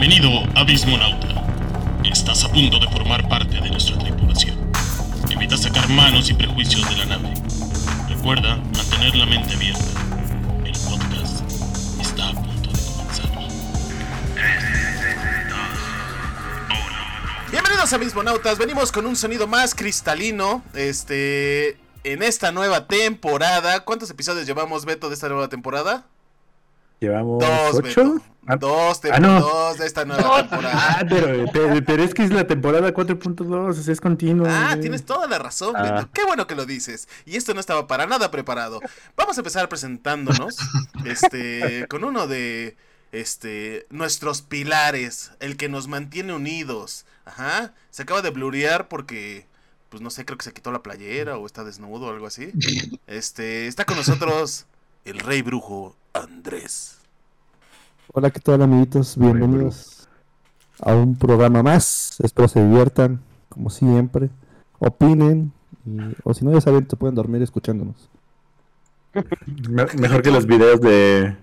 Bienvenido, Abismonauta. Estás a punto de formar parte de nuestra tripulación. Evita sacar manos y prejuicios de la nave. Recuerda mantener la mente abierta. El podcast está a punto de comenzar. Bienvenidos a Mismonautas, venimos con un sonido más cristalino, este, en esta nueva temporada. ¿Cuántos episodios llevamos, Beto, de esta nueva temporada? Llevamos Dos, ocho. Beto. Ah, Dos, ah, no. dos de esta nueva temporada. Ah, pero, pero, pero es que es la temporada 4.2, o sea, es continua. Ah, güey. tienes toda la razón, Ah. Beto. Qué bueno que lo dices. Y esto no estaba para nada preparado. Vamos a empezar presentándonos, este, con uno de, este, nuestros pilares, el que nos mantiene unidos. Ajá. Se acaba de blurear porque, pues no sé, creo que se quitó la playera o está desnudo o algo así. Este, está con nosotros el rey brujo Andrés. Hola, ¿qué tal amiguitos? Bienvenidos a un programa más. Espero se diviertan, como siempre. Opinen. y- o si no, ya saben, se pueden dormir escuchándonos. Me- mejor que los videos de.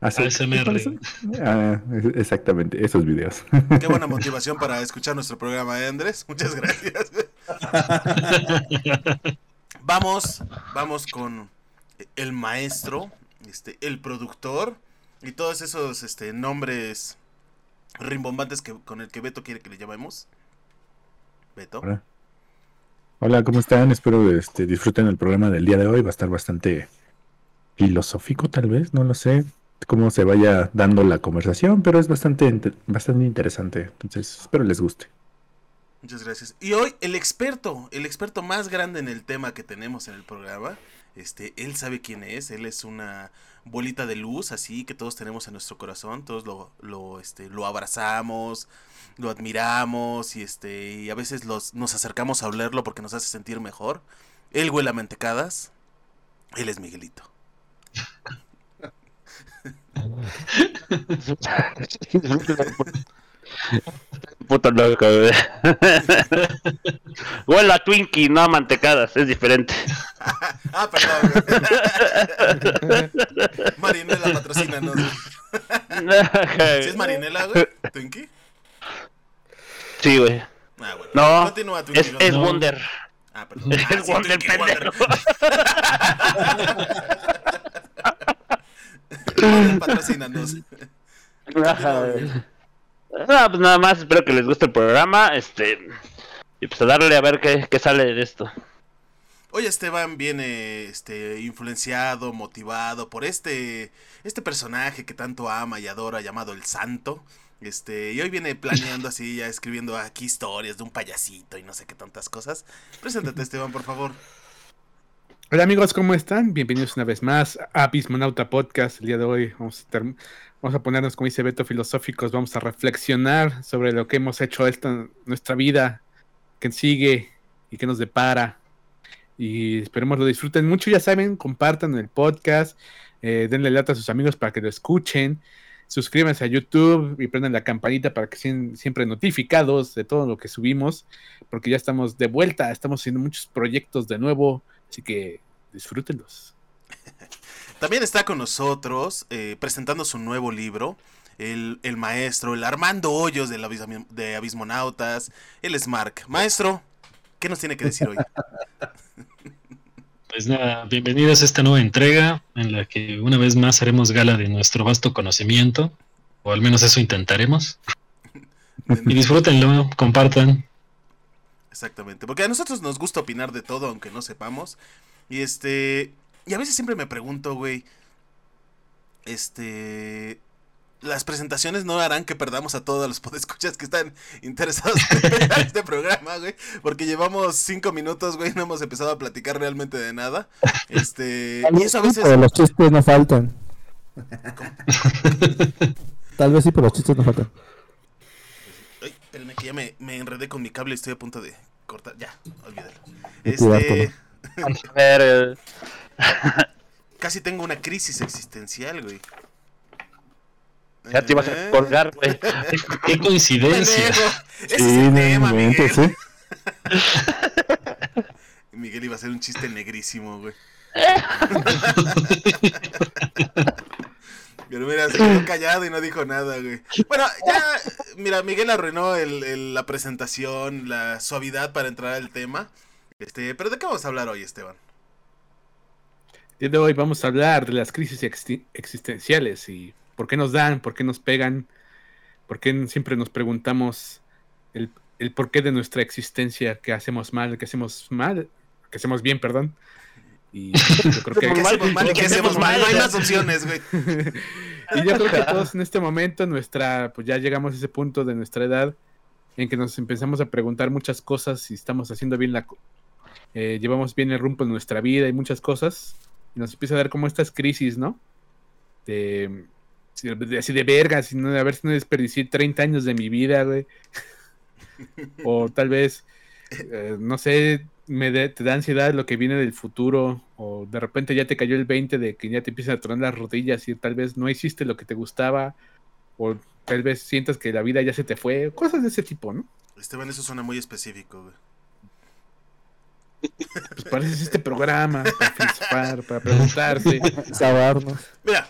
ASMR. Ah, exactamente, esos videos. Qué buena motivación para escuchar nuestro programa, ¿eh, Andrés? Muchas gracias. Vamos, vamos con el maestro, este, el productor y todos esos este, nombres rimbombantes que, con el que Beto quiere que le llamemos. Beto. Hola. Hola, ¿cómo están? Espero este, disfruten el programa del día de hoy. Va a estar bastante filosófico, tal vez, no lo sé. Cómo se vaya dando la conversación, pero es bastante, bastante interesante. Entonces, espero les guste. Muchas gracias. Y hoy el experto, el experto más grande en el tema que tenemos en el programa, este, él sabe quién es, él es una bolita de luz así que todos tenemos en nuestro corazón, todos lo, lo, este, lo abrazamos, lo admiramos y este, y a veces los, nos acercamos a olerlo porque nos hace sentir mejor. Él huele a mantecadas, él es Miguelito. Puto loco, güey. Huele a Twinkie, no a mantecadas, es diferente. ah, perdón. güey. Marinela patrocínanos. güey. ¿Sí es Marinela, güey? ¿Twinkie? Sí, güey. Ah, bueno. No, Continúa, Twinkie, Es, no- es no. Wonder. Ah, perdón. Es Ah, sí, Wonder, Twinkie Wonder. pendejo. Patrocínanos. No, pues nada más, espero que les guste el programa. Este. Y pues a darle a ver qué, qué sale de esto. Hoy Esteban viene este influenciado, motivado por este este personaje que tanto ama y adora llamado el Santo. Este, y hoy viene planeando así, ya escribiendo aquí historias de un payasito y no sé qué tantas cosas. Preséntate, Esteban, por favor. Hola amigos, ¿cómo están? Bienvenidos una vez más a Bismonauta Podcast. El día de hoy vamos a, ter- vamos a ponernos, como dice Beto, filosóficos. Vamos a reflexionar sobre lo que hemos hecho esta nuestra vida, que sigue y que nos depara. Y esperemos lo disfruten mucho. Ya saben, compartan el podcast, eh, denle lata a sus amigos para que lo escuchen. Suscríbanse a YouTube y prendan la campanita para que sean siempre notificados de todo lo que subimos, porque ya estamos de vuelta, estamos haciendo muchos proyectos de nuevo. Así que disfrútenlos. También está con nosotros eh, presentando su nuevo libro, el, el maestro, el Armando Hoyos de, la de Abismonautas. Él es Mark. Maestro, ¿qué nos tiene que decir hoy? Pues nada, bienvenidos a esta nueva entrega en la que una vez más haremos gala de nuestro vasto conocimiento, o al menos eso intentaremos. Y disfrútenlo, compartan. Exactamente, porque a nosotros nos gusta opinar de todo, aunque no sepamos. Y este. Y a veces siempre me pregunto, güey. Este. Las presentaciones no harán que perdamos a todos los podescuchas que están interesados en este programa, güey. Porque llevamos cinco minutos, güey, no hemos empezado a platicar realmente de nada. Este. Y eso a veces. Pero los chistes no faltan. Tal vez sí, pero los chistes no faltan. Ay, espérenme que ya me, me enredé con mi cable y estoy a punto de cortar. Ya, olvídalo. Este. Vamos a ver. eh, Casi tengo una crisis existencial, güey. Ya te ibas Eh, a colgar, güey. Qué coincidencia. Ese Sí, es el tema, Miguel. ¿eh? Miguel iba a hacer un chiste negrísimo, güey. Pero mira, se quedó callado y no dijo nada, güey. Bueno, ya, mira, Miguel arruinó el, el- la presentación, la suavidad para entrar al tema. Este, pero ¿de qué vamos a hablar hoy, Esteban? Día de hoy vamos a hablar de las crisis exi- existenciales y por qué nos dan, por qué nos pegan, por qué siempre nos preguntamos el, el porqué de nuestra existencia, qué hacemos mal, qué hacemos mal, qué hacemos bien, perdón. Y yo creo ¿Qué que, hacemos mal hacemos? No hay más opciones, güey. y yo creo que todos en este momento, nuestra, pues ya llegamos a ese punto de nuestra edad en que nos empezamos a preguntar muchas cosas si estamos haciendo bien la, eh, llevamos bien el rumbo en nuestra vida y muchas cosas. Y nos empieza a dar como estas crisis, ¿no? De, de- así de vergas, y no, a ver si no desperdicié 30 años de mi vida, güey. o tal vez, eh, no sé, me de- te da ansiedad lo que viene del futuro, o de repente ya te cayó el 20 de que ya te empiezan a tronar las rodillas y tal vez no hiciste lo que te gustaba, o tal vez sientas que la vida ya se te fue, cosas de ese tipo, ¿no? Esteban, eso suena muy específico, güey. Pues es este programa, para filosofar, para preguntarse. Sabarnos. Mira,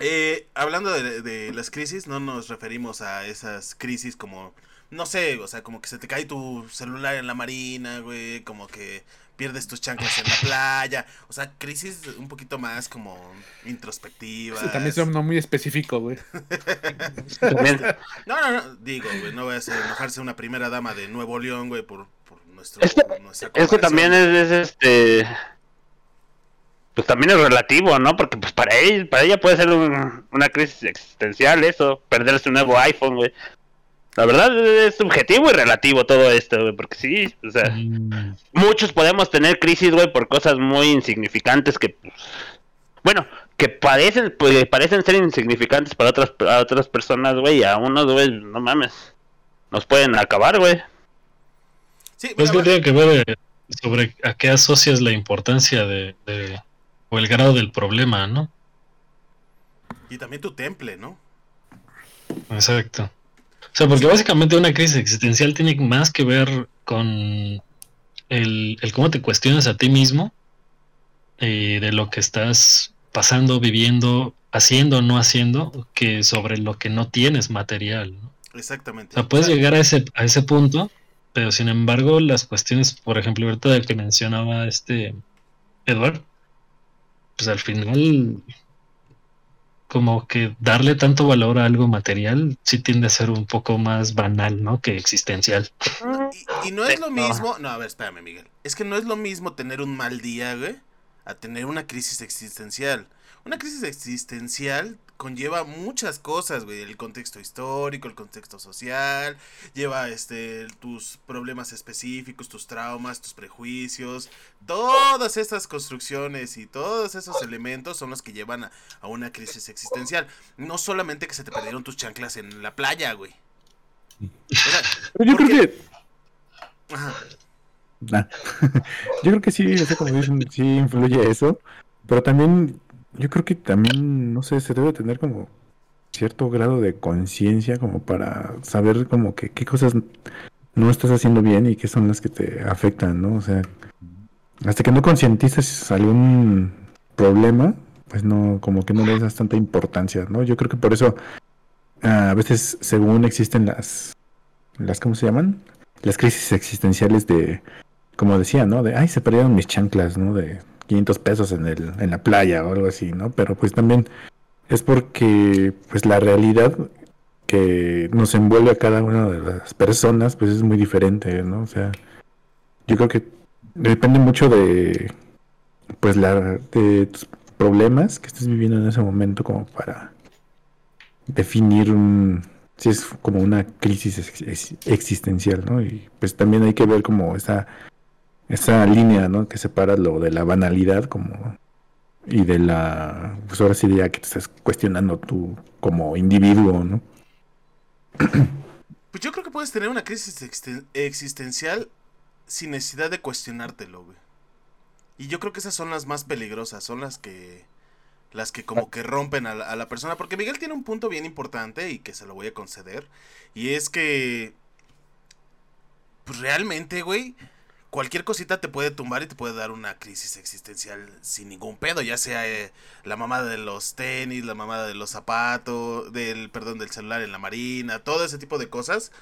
eh, hablando de, de las crisis, no nos referimos a esas crisis como, no sé, o sea, como que se te cae tu celular en la marina, güey, como que pierdes tus chanclas en la playa, o sea, crisis un poquito más como introspectivas. Sí, también son no muy específico, güey. No, no, no, digo, güey, no voy a hacer enojarse una primera dama de Nuevo León, güey, por, por nuestro, también es, es, este. Pues también es relativo, ¿no? Porque pues para ella, para ella puede ser un- una crisis existencial eso, perder su nuevo iPhone, güey. La verdad es subjetivo y relativo todo esto, güey, porque sí, o sea, Mm, muchos podemos tener crisis, güey, por cosas muy insignificantes que, pues, bueno, que parecen, pues, parecen ser insignificantes para otras, para otras personas, güey, y a unos, güey, no mames, nos pueden acabar, güey. Sí, Pues mira, que tiene que ver eh, sobre a qué asocias la importancia de, de- o el grado del problema, ¿no? y también tu temple, ¿no? Exacto. O sea, porque básicamente una crisis existencial tiene más que ver con el, el cómo te cuestionas a ti mismo eh, de lo que estás pasando, viviendo, haciendo o no haciendo, que sobre lo que no tienes material, ¿no? Exactamente. O sea, puedes llegar a ese, a ese punto, pero sin embargo, las cuestiones, por ejemplo, ahorita del que mencionaba este Edward, pues al final, como que darle tanto valor a algo material sí tiende a ser un poco más banal, ¿no? Que existencial. Y, y no es lo mismo. No, a ver, espérame, Miguel. Es que no es lo mismo tener un mal día, güey, a tener una crisis existencial. Una crisis existencial conlleva muchas cosas, güey. El contexto histórico, el contexto social, lleva este tus problemas específicos, tus traumas, tus prejuicios. Todas estas construcciones y todos esos elementos son los que llevan a, a una crisis existencial. No solamente que se te perdieron tus chanclas en la playa, güey. O sea, Pero yo ¿por creo que ajá. Yo creo que sí, o sea, como dicen, sí influye eso, pero también, yo creo que también, no sé, se debe tener como cierto grado de conciencia como para saber como que qué cosas no estás haciendo bien y qué son las que te afectan, ¿no? O sea, hasta que no concientices algún problema, pues no, como que no le das tanta importancia, ¿no? Yo creo que por eso ah, a veces, según existen las, las, ¿cómo se llaman? Las crisis existenciales de, como decía, ¿no? De, ay, se perdieron mis chanclas, ¿no? De 500 pesos en el, en la playa o algo así, ¿no? Pero pues también es porque, pues la realidad que nos envuelve a cada una de las personas, pues es muy diferente, ¿no? O sea, yo creo que depende mucho de, pues la, de tus problemas que estés viviendo en ese momento como para definir un, si es como una crisis ex- ex- existencial, ¿no? Y pues también hay que ver como esa, esa línea, ¿no? Que separa lo de la banalidad como y de la, pues ahora sí diría que te estás cuestionando tú como individuo, ¿no? Pues yo creo que puedes tener una crisis existen- existencial sin necesidad de cuestionártelo, güey. Y yo creo que esas son las más peligrosas, son las que las que como que rompen a la, a la persona, porque Miguel tiene un punto bien importante y que se lo voy a conceder, y es que pues realmente, güey, cualquier cosita te puede tumbar y te puede dar una crisis existencial sin ningún pedo, ya sea eh, la mamada de los tenis, la mamada de los zapatos, del perdón, del celular en la marina, todo ese tipo de cosas.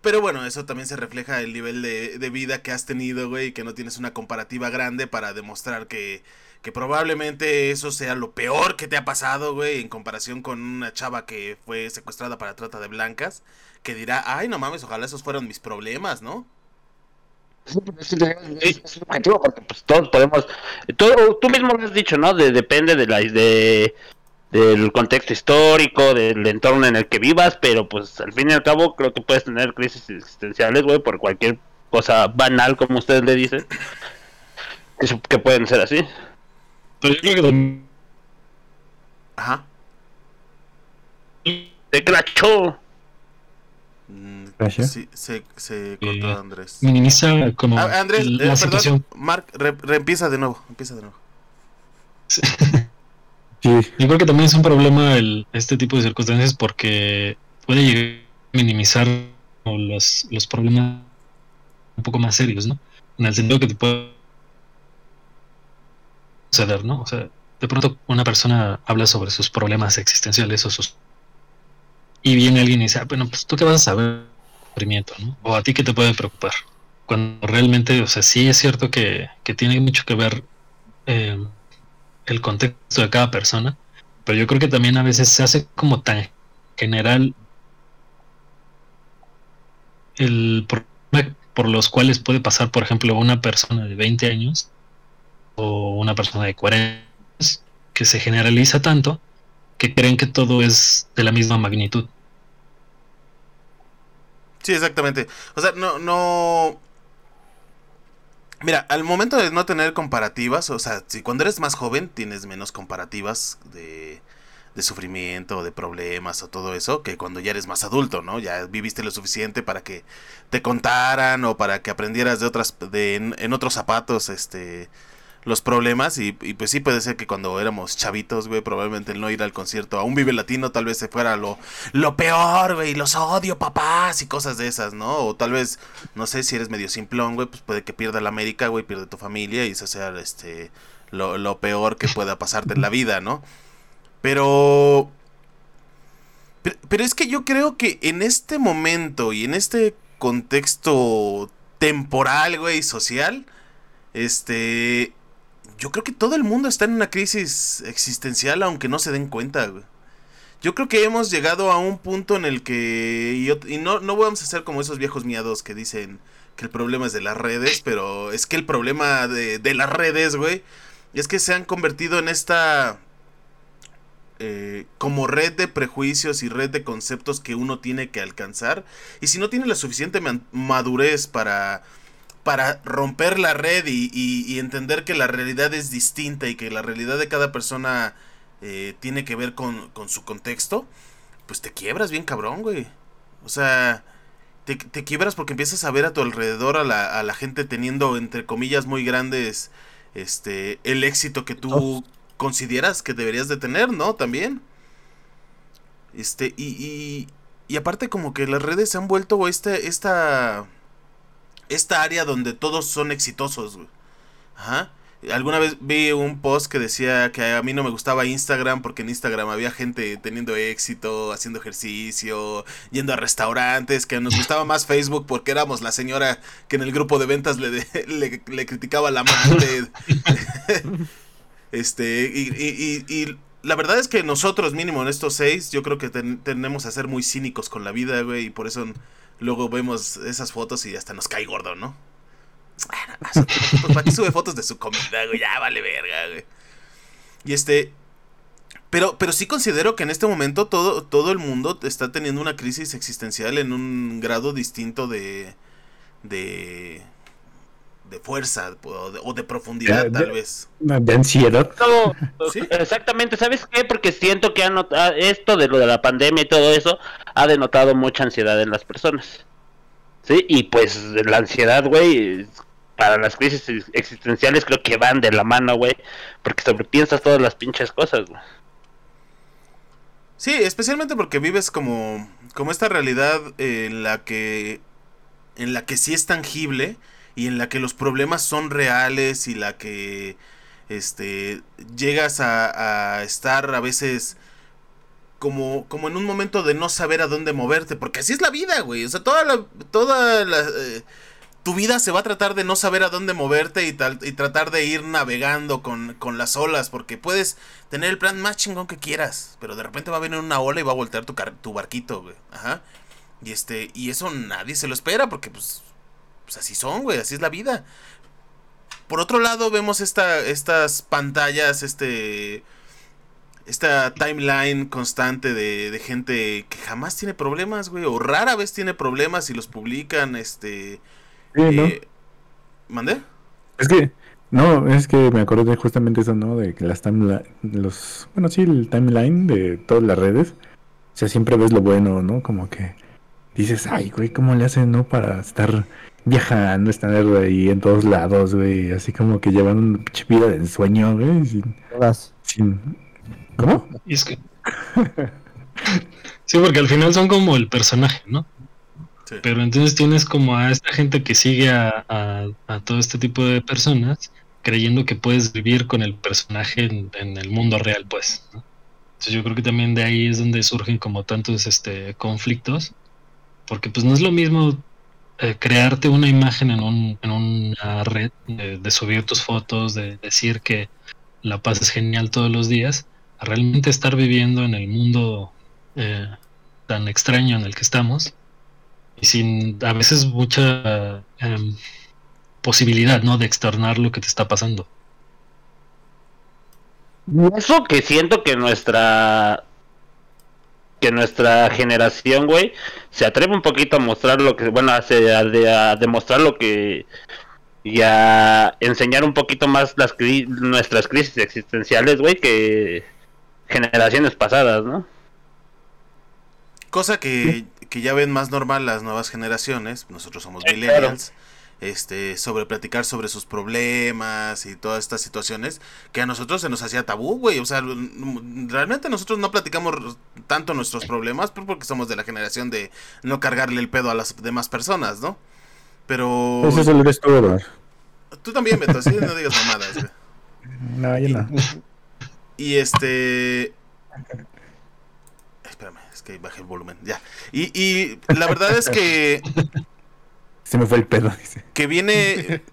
Pero bueno, eso también se refleja el nivel de, de vida que has tenido, güey, que no tienes una comparativa grande para demostrar que, que probablemente eso sea lo peor que te ha pasado, güey, en comparación con una chava que fue secuestrada para trata de blancas, que dirá, ay, no mames, ojalá esos fueron mis problemas, ¿no? Es objetivo porque pues todos podemos todo, tú mismo lo has dicho no de, depende de la de del contexto histórico del entorno en el que vivas pero pues al fin y al cabo creo que puedes tener crisis existenciales güey por cualquier cosa banal como ustedes le dicen que, pueden ser así. Pero yo creo que también Ajá. te crachó Gracias. Sí, se, se cortó Eh, Andrés. minimiza como Ah, Andrés, eh, la perdón, situación. Mark, re- reempieza de nuevo, empieza de nuevo. Sí, Yo creo que también es un problema el, este tipo de circunstancias porque puede llegar a minimizar como los, los problemas un poco más serios, ¿no? En el sentido que te puede suceder, ¿no? O sea, de pronto una persona habla sobre sus problemas existenciales o sus... Y viene alguien y dice, ah, bueno, pues tú qué vas a saber O a ti qué te puede preocupar. Cuando realmente, o sea, sí es cierto que, que tiene mucho que ver eh, el contexto de cada persona, pero yo creo que también a veces se hace como tan general el problema por los cuales puede pasar, por ejemplo, una persona de 20 años o una persona de 40 años, que se generaliza tanto que creen que todo es de la misma magnitud. Sí, exactamente. O sea, no, no. Mira, al momento de no tener comparativas, o sea, si cuando eres más joven tienes menos comparativas de, de sufrimiento, de problemas o todo eso, que cuando ya eres más adulto, ¿no? Ya viviste lo suficiente para que te contaran o para que aprendieras de otras, de, en, en otros zapatos, este, los problemas y, y, pues sí puede ser que cuando éramos chavitos, güey, probablemente el no ir al concierto a un Vive Latino tal vez se fuera lo, lo peor, güey, los odio, papás y cosas de esas, ¿no? O tal vez, no sé, si eres medio simplón, güey, pues puede que pierda la América, güey, pierde tu familia y eso sea, este, lo, lo peor que pueda pasarte en la vida, ¿no? Pero... Pero, pero es que yo creo que en este momento y en este contexto temporal, güey, social, este, yo creo que todo el mundo está en una crisis existencial aunque no se den cuenta, güey. Yo creo que hemos llegado a un punto en el que, y, no, no vamos a ser como esos viejos miados que dicen que el problema es de las redes, pero es que el problema de, las redes, güey, es que se han convertido en esta... eh, como red de prejuicios y red de conceptos que uno tiene que alcanzar. Y si no tiene la suficiente madurez para para romper la red y, y- y entender que la realidad es distinta y que la realidad de cada persona eh, tiene que ver con, con su contexto, pues te quiebras bien cabrón, güey. O sea, te, te quiebras porque empiezas a ver a tu alrededor a la, a la gente teniendo, entre comillas, muy grandes, este, el éxito que tú consideras que deberías de tener, ¿no? También. Este, y, y, y aparte como que las redes se han vuelto este, esta esta área donde todos son exitosos, güey. Ajá. Alguna vez vi un post que decía que a mí no me gustaba Instagram porque en Instagram había gente teniendo éxito, haciendo ejercicio, yendo a restaurantes, que nos gustaba más Facebook porque éramos la señora que en el grupo de ventas le, de- le, criticaba la amante. este, y la verdad es que nosotros mínimo en estos seis, yo creo que ten- tenemos a ser muy cínicos con la vida, güey, y por eso luego vemos esas fotos y hasta nos cae gordo, ¿no? Pues para qué sube fotos de su comida, güey, ya vale verga, güey. Y este, pero, pero sí considero que en este momento todo, todo el mundo está teniendo una crisis existencial en un grado distinto de, de, de fuerza o de, o de profundidad, Ya, tal vez. de ansiedad. No, ¿Sí? exactamente, ¿sabes qué? Porque siento que ha notado, esto de lo de la pandemia y todo eso ha denotado mucha ansiedad en las personas. Sí, y pues la ansiedad, güey, para las crisis ex- existenciales creo que van de la mano, güey, porque sobrepiensas todas las pinches cosas, güey. Sí, especialmente porque vives como, como esta realidad en la que en la que sí es tangible y en la que los problemas son reales y la que este llegas a, a estar a veces como, como en un momento de no saber a dónde moverte, porque así es la vida, güey. O sea, toda la, toda la, eh, tu vida se va a tratar de no saber a dónde moverte y, tal, y tratar de ir navegando con, con las olas, porque puedes tener el plan más chingón que quieras, pero de repente va a venir una ola y va a voltear tu, tu barquito, güey. Ajá. Y este, y eso nadie se lo espera, porque pues, pues así son, güey, así es la vida. Por otro lado, vemos esta, estas pantallas, este, esta timeline constante de, de gente que jamás tiene problemas, güey, o rara vez tiene problemas y los publican, este... Sí, ¿no? eh, ¿Mandé? Es que, no, es que me acordé de justamente eso, ¿no? De que las timeline, los, bueno, sí, el timeline de todas las redes, o sea, siempre ves lo bueno, ¿no? Como que dices, ay, güey, ¿cómo le hacen, no? Para estar viajando, estar ahí en todos lados, güey, así como que llevan una pinche vida de ensueño, güey, sin, Todas. sin... ¿Cómo? Y es que. sí, porque al final son como el personaje, ¿no? Sí. Pero entonces tienes como a esta gente que sigue a, a- a todo este tipo de personas creyendo que puedes vivir con el personaje en, en el mundo real, pues. ¿no? Entonces yo creo que también de ahí es donde surgen como tantos este, conflictos, porque pues no es lo mismo eh, crearte una imagen en, un, en una red, de, subir tus fotos, de decir que la pasas genial todos los días, a realmente estar viviendo en el mundo eh, tan extraño en el que estamos y sin a veces mucha em, posibilidad no de externar lo que te está pasando. Eso que siento que nuestra que nuestra generación, güey, se atreve un poquito a mostrar lo que, bueno, a, se- a a demostrar lo que y a enseñar un poquito más las cri- nuestras crisis existenciales, güey, que generaciones pasadas, ¿no? Cosa que, que ya ven más normal las nuevas generaciones, nosotros somos Sí, millennials, este, sobre platicar sobre sus problemas y todas estas situaciones, que a nosotros se nos hacía tabú, güey, o sea, realmente nosotros no platicamos tanto nuestros problemas porque somos de la generación de no cargarle el pedo a las demás personas, ¿no? Pero Pues eso lo eres tú, Eduardo. tú también, Beto, así no digas mamadas, güey. No, yo no. Y este. Espérame, es que bajé el volumen. Ya. Y, y la verdad es que, Se me fue el pedo, dice. que viene.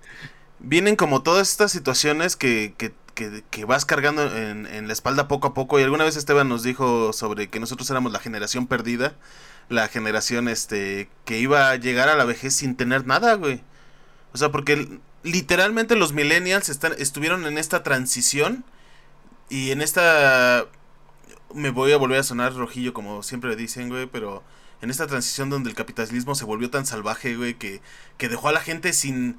Vienen como todas estas situaciones que, que, que, que vas cargando en, en la espalda poco a poco. Y alguna vez Esteban nos dijo sobre que nosotros éramos la generación perdida. La generación este que iba a llegar a la vejez sin tener nada, güey. O sea, porque literalmente los millennials están, estuvieron en esta transición y en esta... Me voy a volver a sonar rojillo como siempre dicen, güey, pero en esta transición donde el capitalismo se volvió tan salvaje, güey, que, que dejó a la gente sin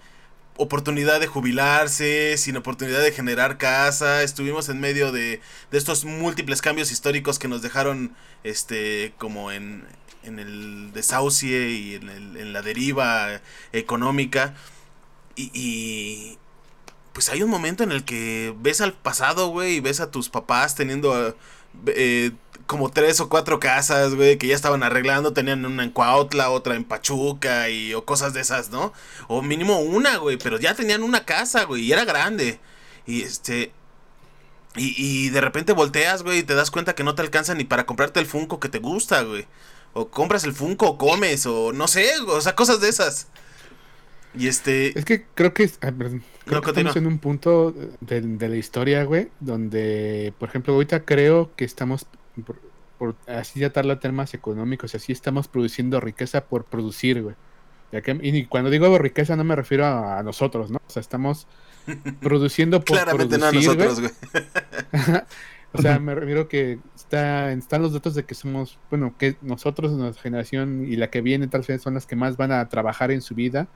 oportunidad de jubilarse, sin oportunidad de generar casa, estuvimos en medio de, de estos múltiples cambios históricos que nos dejaron este como en, en el desahucie y en, el- en la deriva económica. Y, y, pues hay un momento en el que ves al pasado, güey, y ves a tus papás teniendo eh, como tres o cuatro casas, güey, que ya estaban arreglando, tenían una en Cuautla, otra en Pachuca y o cosas de esas, ¿no? O mínimo una, güey, pero ya tenían una casa, güey, y era grande. Y este y, y de repente volteas, güey, y te das cuenta que no te alcanza ni para comprarte el Funko que te gusta, güey. O compras el Funko o comes o no sé, o sea, cosas de esas. Y este Es que creo que, ah, perdón. Creo No, que estamos en un punto de, de la historia, güey, donde, por ejemplo, ahorita creo que estamos, por, por así tratarlo a temas económicos, así estamos produciendo riqueza por producir, güey. Ya que- y cuando digo riqueza no me refiero a, a nosotros, ¿no? O sea, estamos produciendo por claramente no a nosotros, güey. O sea, me refiero que está, están los datos de que somos, bueno, que nosotros, nuestra generación y la que viene tal vez son las que más van a trabajar en su vida.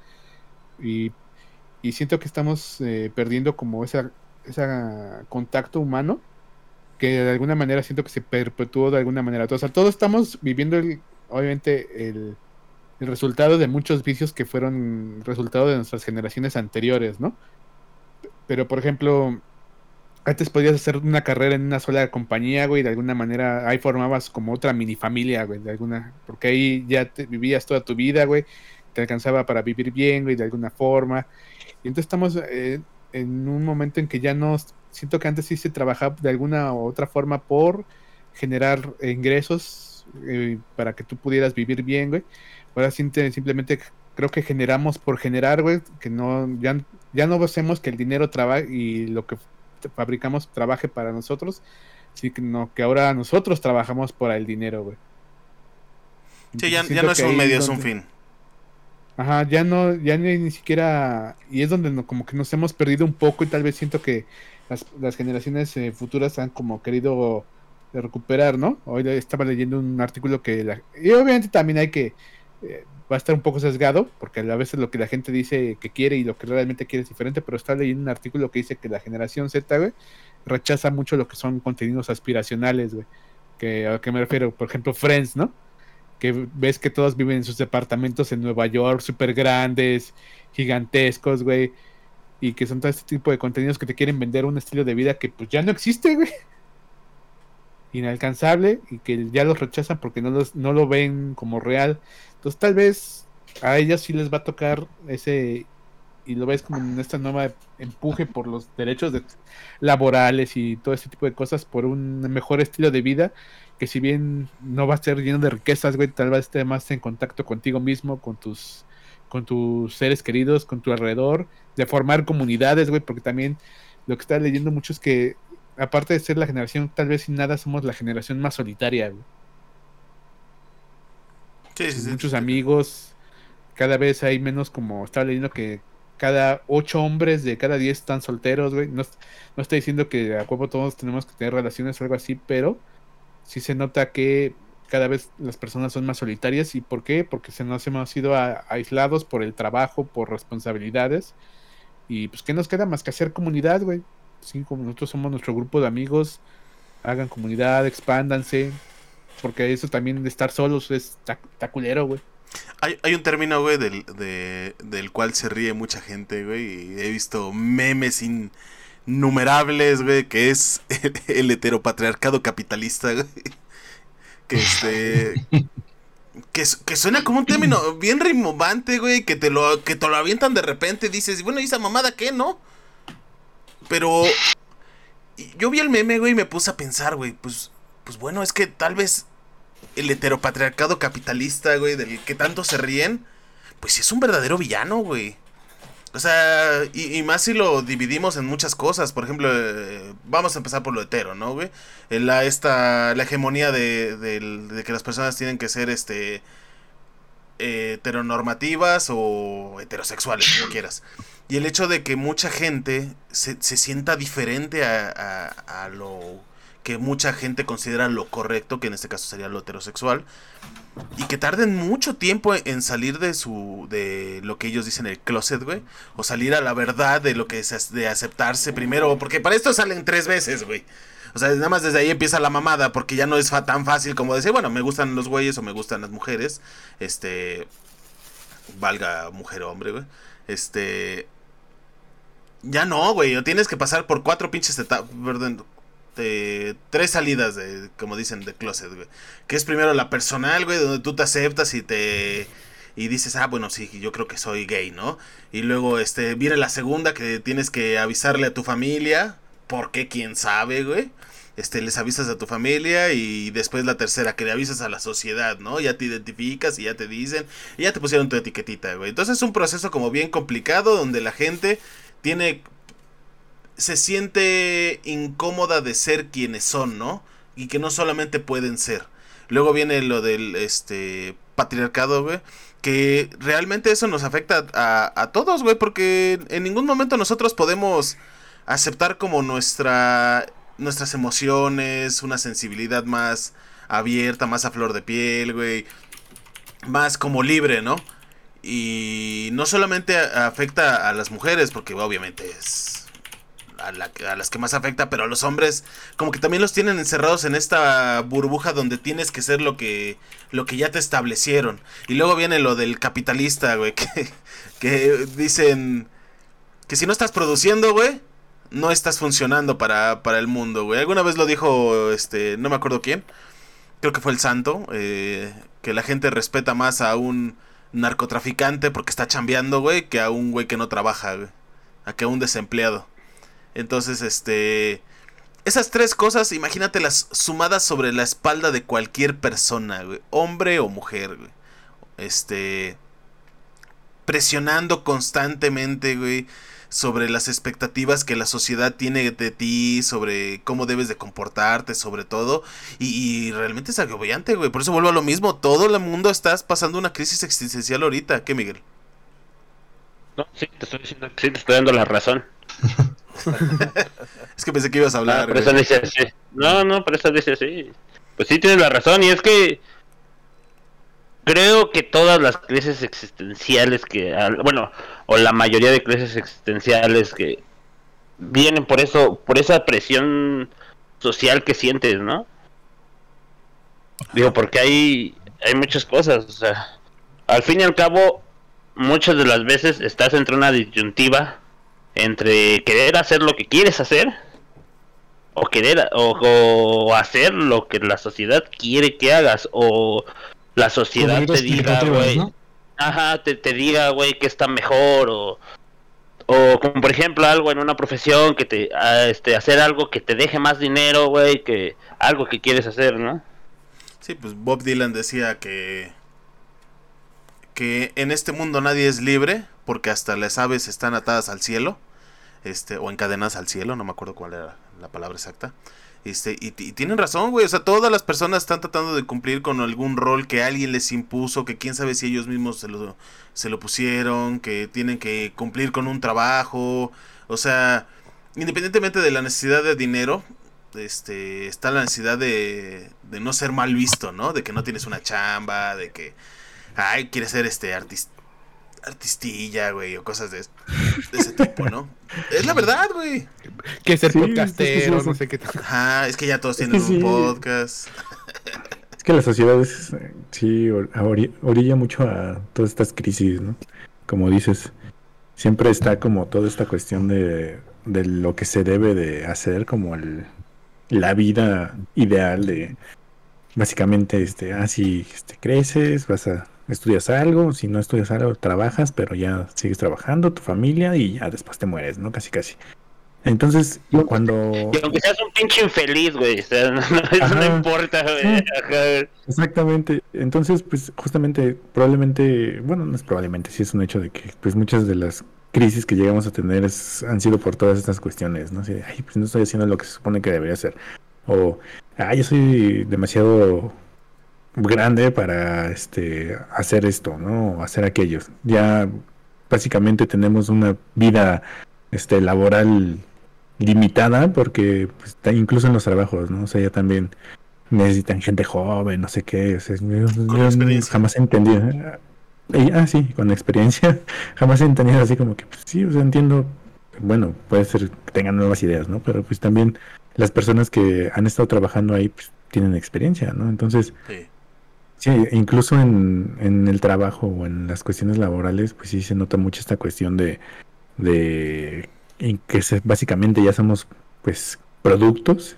Y, y siento que estamos eh, perdiendo como esa, esa contacto humano que de alguna manera siento que se perpetuó de alguna manera. O sea, todos estamos viviendo, obviamente, el, el resultado de muchos vicios que fueron resultado de nuestras generaciones anteriores, ¿no? Pero, por ejemplo, antes podías hacer una carrera en una sola compañía, güey, de alguna manera ahí formabas como otra mini familia, güey, de alguna, porque ahí ya te vivías toda tu vida, güey, te te alcanzaba para vivir bien, güey, de alguna forma. Y entonces estamos eh, en un momento en que ya no, siento que antes sí se trabajaba de alguna u otra forma por generar ingresos eh, para que tú pudieras vivir bien, güey. Ahora simple- simplemente creo que generamos por generar, güey, que no, ya, ya no hacemos que el dinero trabaje y lo que fabricamos trabaje para nosotros, sino que ahora nosotros trabajamos por el dinero, güey. Sí, ya, ya no es un medio, es un fin. Ajá, ya no, ya ni, ni siquiera, y es donde no- como que nos hemos perdido un poco y tal vez siento que las, las generaciones eh, futuras han como querido recuperar, ¿no? Hoy estaba leyendo un artículo que, la- y obviamente también hay que, eh, va a estar un poco sesgado, porque a veces lo que la gente dice que quiere y lo que realmente quiere es diferente, pero estaba leyendo un artículo que dice que la generación Z, güey, rechaza mucho lo que son contenidos aspiracionales, güey. Que, ¿A qué me refiero? Por ejemplo, Friends, ¿no? que ves que todos viven en sus departamentos en Nueva York, súper grandes, gigantescos, güey, y que son todo este tipo de contenidos que te quieren vender un estilo de vida que pues ya no existe, güey. Inalcanzable y que ya los rechazan porque no, los, no lo ven como real. Entonces tal vez a ellas sí les va a tocar ese, y lo ves como en esta nueva empuje por los derechos de- laborales y todo ese tipo de cosas, por un mejor estilo de vida que si bien no va a ser lleno de riquezas, güey, tal vez esté más en contacto contigo mismo, con tus con tus seres queridos, con tu alrededor, de formar comunidades, güey, porque también lo que está leyendo mucho es que aparte de ser la generación tal vez sin nada somos la generación más solitaria, güey. Sí, sí, sí. Muchos amigos, cada vez hay menos como estaba leyendo que cada ocho hombres de cada diez están solteros, güey. No, no estoy diciendo que a huevo todos tenemos que tener relaciones o algo así, pero sí se nota que cada vez las personas son más solitarias. ¿Y por qué? Porque se nos hemos sido a- aislados por el trabajo, por responsabilidades. Y pues, ¿qué nos queda más que hacer comunidad, güey? Sí, como nosotros somos nuestro grupo de amigos, hagan comunidad, expándanse. Porque eso también de estar solos es ta- ta culero, güey. Hay, hay un término, güey, del, de- del cual se ríe mucha gente, güey. Y he visto memes innumerables, güey, que es el, el heteropatriarcado capitalista, güey. Que este. Que, que suena como un término bien rimbombante, güey, que te lo, que te lo avientan de repente, dices, bueno, ¿y esa mamada qué, no? Pero y yo vi el meme, güey, y me puse a pensar, güey, pues, pues bueno, es que tal vez el heteropatriarcado capitalista, güey, del que tanto se ríen, pues es un verdadero villano, güey. O sea, y, y más si lo dividimos en muchas cosas. Por ejemplo, eh, vamos a empezar por lo hetero, ¿no, güey? Eh, La, esta, la hegemonía de, del- de que las personas tienen que ser, este, eh, heteronormativas o heterosexuales, como quieras. Y el hecho de que mucha gente se, se sienta diferente a, a- a lo que mucha gente considera lo correcto, que en este caso sería lo heterosexual, y que tarden mucho tiempo en salir de su de lo que ellos dicen el closet, güey, o salir a la verdad de lo que es de aceptarse primero, porque para esto salen tres veces, güey. O sea, nada más desde ahí empieza la mamada, porque ya no es tan fácil como decir, bueno, me gustan los güeyes o me gustan las mujeres. Este. Valga mujer o hombre, güey. Este. Ya no, güey. Tienes que pasar por cuatro pinches etapas. Perdón. Tres salidas de, como dicen, de closet, güey. Que es primero la personal, güey, donde tú te aceptas y te. Y dices, ah, bueno, sí, yo creo que soy gay, ¿no? Y luego, este, viene la segunda que tienes que avisarle a tu familia. ¿Por qué? ¿Quién sabe, güey? Este, les avisas a tu familia y después la tercera que le avisas a la sociedad, ¿no? Ya te identificas y ya te dicen, y ya te pusieron tu etiquetita, güey. Entonces es un proceso como bien complicado donde la gente tiene se siente incómoda de ser quienes son, ¿no? Y que no solamente pueden ser. Luego viene lo del este patriarcado, güey. Que realmente eso nos afecta a, a todos, güey. Porque en ningún momento nosotros podemos aceptar como nuestra nuestras emociones, una sensibilidad más abierta, más a flor de piel, güey. Más como libre, ¿no? Y no solamente afecta a las mujeres, porque obviamente es a, la- a las que más afecta, pero a los hombres como que también los tienen encerrados en esta burbuja donde tienes que ser lo que lo que ya te establecieron. Y luego viene lo del capitalista, güey, que, dicen que si no estás produciendo, güey, no estás funcionando para, para el mundo, güey. Alguna vez lo dijo, este, no me acuerdo quién, creo que fue el santo, eh, que la gente respeta más a un narcotraficante porque está chambeando, güey, que a un güey que no trabaja. A que a un desempleado. Entonces, este... Esas tres cosas, imagínatelas sumadas sobre la espalda de cualquier persona, güey. Hombre o mujer, güey. Este... Presionando constantemente, güey sobre las expectativas que la sociedad tiene de ti, sobre cómo debes de comportarte, sobre todo. Y, realmente es agobiante, güey. Por eso vuelvo a lo mismo. Todo el mundo está pasando una crisis existencial ahorita. ¿Qué, Miguel? No, sí, te estoy diciendo sí, te estoy dando la razón. es que pensé que ibas a hablar. No, por eso dice así. No, no, por eso dice así. Pues sí, tienes la razón. Y es que creo que todas las crisis existenciales que, bueno, o la mayoría de crisis existenciales que vienen por eso, por esa presión social que sientes, ¿no? Digo, porque hay, hay muchas cosas, o sea, al fin y al cabo, muchas de las veces estás entre una disyuntiva entre querer hacer lo que quieres hacer o querer o, o hacer lo que la sociedad quiere que hagas o la sociedad te diga, güey. Ajá, te, te diga, güey, que está mejor o o como por ejemplo algo en una profesión que te este hacer algo que te deje más dinero, güey, que algo que quieres hacer, ¿no? Sí, pues Bob Dylan decía que que en este mundo nadie es libre porque hasta las aves están atadas al cielo, este o encadenadas al cielo, no me acuerdo cuál era la palabra exacta. Este, y, tienen razón, güey. O sea, todas las personas están tratando de cumplir con algún rol que alguien les impuso, que quién sabe si ellos mismos se lo, se lo pusieron, que tienen que cumplir con un trabajo. O sea, independientemente de la necesidad de dinero, este, está la necesidad de, de no ser mal visto, ¿no? De que no tienes una chamba, de que, ay, quieres ser este artista artistilla, güey, o cosas de, ese tipo, ¿no? Es la verdad, güey. Que ser podcastero, no sé qué tal. Ajá, es que ya todos tienen un podcast. Es que la sociedad es, sí, orilla mucho a todas estas crisis, ¿no? Como dices, siempre está como toda esta cuestión de, de lo que se debe de hacer, como el, la vida ideal de, básicamente, este, ah, si este, creces, vas a estudias algo, si no estudias algo, trabajas, pero ya sigues trabajando, tu familia y ya después te mueres, ¿no? Casi, casi. Entonces, cuando... Y aunque seas un pinche infeliz, güey, o sea, no, eso no importa, güey. Exactamente. Entonces, pues justamente, probablemente, bueno, no es probablemente, sí es un hecho de que pues muchas de las crisis que llegamos a tener es, han sido por todas estas cuestiones, ¿no? Así ay, pues no estoy haciendo lo que se supone que debería hacer. O, ay, yo soy demasiado grande para este hacer esto, ¿no? Hacer aquello. Ya básicamente tenemos una vida este laboral limitada porque pues, incluso en los trabajos, ¿no? O sea, ya también necesitan gente joven, no sé qué. O sea, jamás he entendido. ¿eh? ah, sí, con experiencia. jamás he entendido así como que, pues, sí, o sea, entiendo. Bueno, puede ser que tengan nuevas ideas, ¿no? Pero pues también las personas que han estado trabajando ahí pues, tienen experiencia, ¿no? Entonces, Sí, incluso en, en, el trabajo o en las cuestiones laborales, pues sí se nota mucho esta cuestión de, de que se, básicamente ya somos pues productos.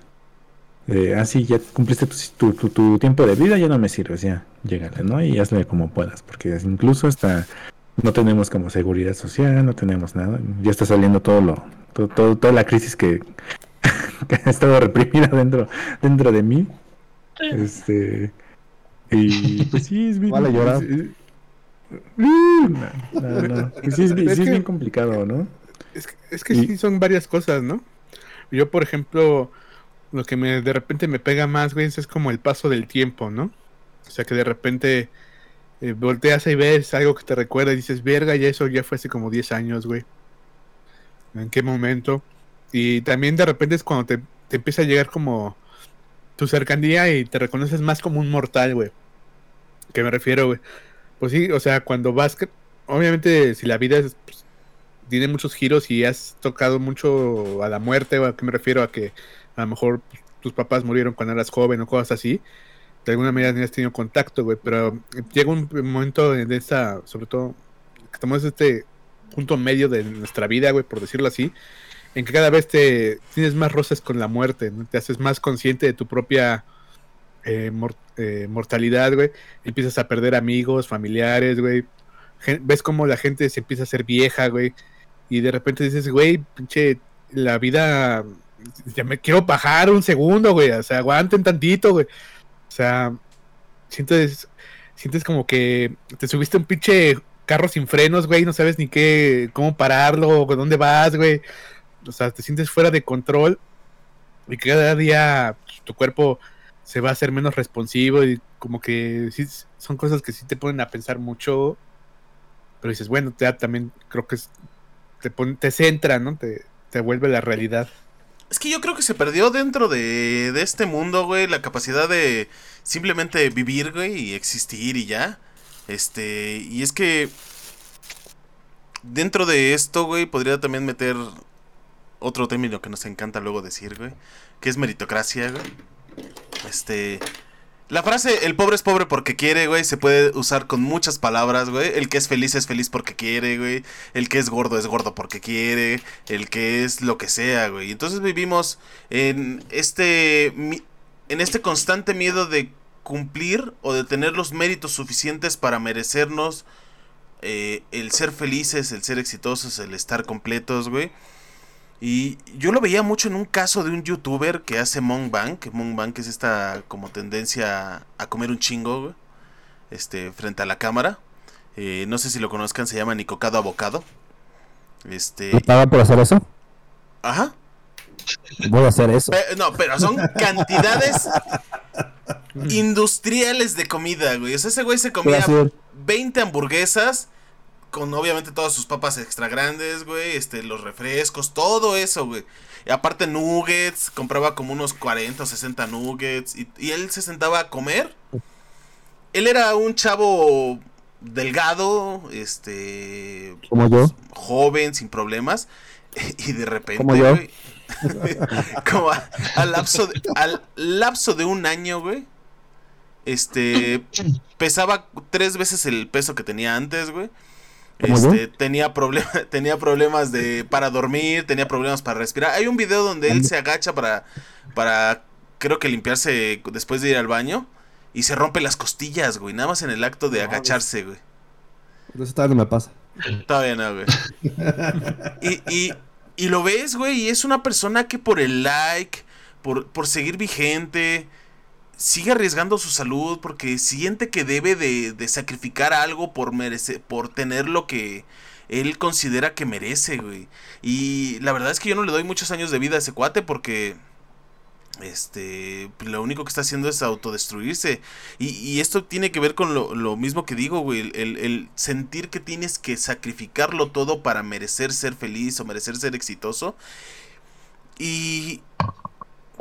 De, ah, sí, ya cumpliste tu, tu, tu, tiempo de vida, ya no me sirves, ya, llégale, ¿no? Y hazle como puedas, porque incluso hasta no tenemos como seguridad social, no tenemos nada, ya está saliendo todo lo, todo, toda la crisis que, que ha estado reprimida dentro, dentro de mí. Este y pues sí, es bien. Vale, llorar. No, no, Pues sí, es, es, es bien complicado, ¿no? Es que, es que y... sí son varias cosas, ¿no? Yo, por ejemplo, lo que me de repente me pega más, güey, es como el paso del tiempo, ¿no? O sea, que de repente eh, volteas y ves algo que te recuerda y dices, verga, y eso ya fue hace como 10 años, güey. ¿En qué momento? Y también de repente es cuando te, te empieza a llegar como tu cercanía y te reconoces más como un mortal, güey que me refiero, güey? Pues sí, o sea, cuando vas, obviamente si la vida es, pues, tiene muchos giros y has tocado mucho a la muerte, ¿a qué me refiero? A que a lo mejor tus papás murieron cuando eras joven o cosas así, de alguna manera no has tenido contacto, güey, pero llega un momento de esta, sobre todo, que estamos este punto medio de nuestra vida, güey, por decirlo así, en que cada vez te tienes más roces con la muerte, te haces más consciente de tu propia eh, eh, mortalidad, güey. Empiezas a perder amigos, familiares, güey. ves cómo la gente se empieza a hacer vieja, güey. Y de repente dices, güey, pinche, la vida, ya me quiero bajar un segundo, güey. O sea, aguanten tantito, güey. O sea, sientes, sientes como que te subiste un pinche carro sin frenos, güey, no sabes ni qué, cómo pararlo, o dónde vas, güey. O sea, te sientes fuera de control y cada día pues, tu cuerpo se va a hacer menos responsivo y como que son cosas que sí te ponen a pensar mucho. Pero dices, bueno, te da también creo que es- te, te centra, ¿no? Te, te vuelve la realidad. Es que yo creo que se perdió dentro de, de este mundo, güey, la capacidad de simplemente vivir, güey, y existir y ya. Este, y es que dentro de esto, güey, podría también meter otro término que nos encanta luego decir, güey, que es meritocracia, güey. Este, la frase el pobre es pobre porque quiere, güey, se puede usar con muchas palabras, güey. El que es feliz es feliz porque quiere, güey. El que es gordo es gordo porque quiere. El que es lo que sea, güey. Entonces vivimos en este en este constante miedo de cumplir o de tener los méritos suficientes para merecernos eh, el ser felices, el ser exitosos, el estar completos, güey. Y yo lo veía mucho en un caso de un youtuber que hace que Mukbang es esta como tendencia a comer un chingo, este, frente a la cámara. Eh, no sé si lo conozcan, se llama Nicocado Abocado. Este, ¿Me pagan por hacer eso? ajá. Voy a hacer eso. No, pero son cantidades industriales de comida, güey. O sea, ese güey se comía hacer 20 hamburguesas con obviamente todas sus papas extra grandes, güey, este los refrescos, todo eso, güey. Y aparte nuggets, compraba como unos 40 o 60 nuggets y, y él se sentaba a comer. Él era un chavo delgado, este como yo. joven, sin problemas, y de repente, Como yo. güey, como a- al, lapso de, al lapso de un año, güey, este, pesaba tres veces el peso que tenía antes, güey. ¿Como Este, tenía, problema, tenía problemas de para dormir, tenía problemas para respirar. Hay un video donde él se agacha para, para creo que limpiarse después de ir al baño y se rompe las costillas, güey, nada más en el acto de No, agacharse, güey. Eso todavía no me pasa. Todavía no, güey. Y, y, y lo ves, güey, y es una persona que por el like, por, por seguir vigente, sigue arriesgando su salud porque siente que debe de, de sacrificar algo por merecer, por tener lo que él considera que merece, güey. Y la verdad es que yo no le doy muchos años de vida a ese cuate porque este lo único que está haciendo es autodestruirse y, y esto tiene que ver con lo, lo mismo que digo güey el- el sentir que tienes que sacrificarlo todo para merecer ser feliz o merecer ser exitoso y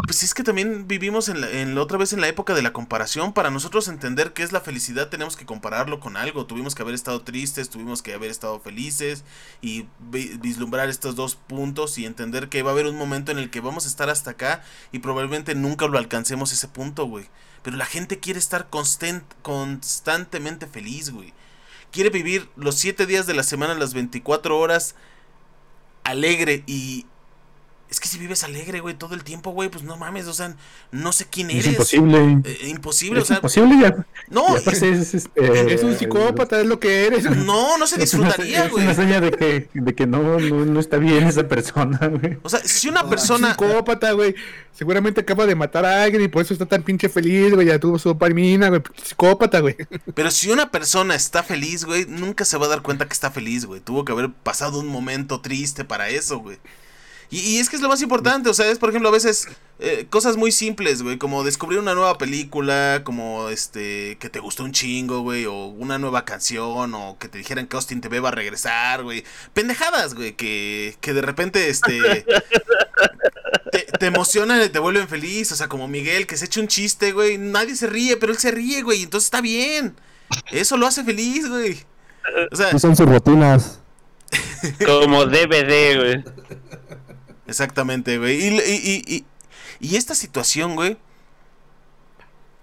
pues es que también vivimos en la, en la otra vez en la época de la comparación. Para nosotros entender qué es la felicidad tenemos que compararlo con algo. Tuvimos que haber estado tristes, tuvimos que haber estado felices y vi- vislumbrar estos dos puntos y entender que va a haber un momento en el que vamos a estar hasta acá y probablemente nunca lo alcancemos ese punto, güey. Pero la gente quiere estar constant- constantemente feliz, güey. Quiere vivir los 7 días de la semana, las 24 horas alegre y... Es que si vives alegre, güey, todo el tiempo, güey, pues no mames, o sea, no sé quién eres. Es imposible. Eh, imposible, Es o sea, imposible ya. no, es, este, es un psicópata, es lo que eres. no, no se Es una, disfrutaría, es güey. una seña de que, de que no, no, no está bien esa persona, güey. O sea, si una persona, psicópata, güey. Seguramente acaba de matar a alguien y por eso está tan pinche feliz, güey. Ya tuvo su palmina, güey. Psicópata, güey. pero si una persona está feliz, güey, nunca se va a dar cuenta que está feliz, güey. Tuvo que haber pasado un momento triste para eso, güey. Y, y es que es lo más importante, o sea, es por ejemplo a veces eh, cosas muy simples, güey, como descubrir una nueva película, como este, que te gustó un chingo, güey, o una nueva canción, o que te dijeran que Austin TV va a regresar, güey. Pendejadas, güey, que, que de repente, este, te, te emocionan y te vuelven feliz, o sea, como Miguel, que se echa un chiste, güey, nadie se ríe, pero él se ríe, güey, entonces está bien. Eso lo hace feliz, güey. O sea, son sus rutinas. Como DVD, güey. Exactamente, güey. Y, y, y, y- esta situación, güey.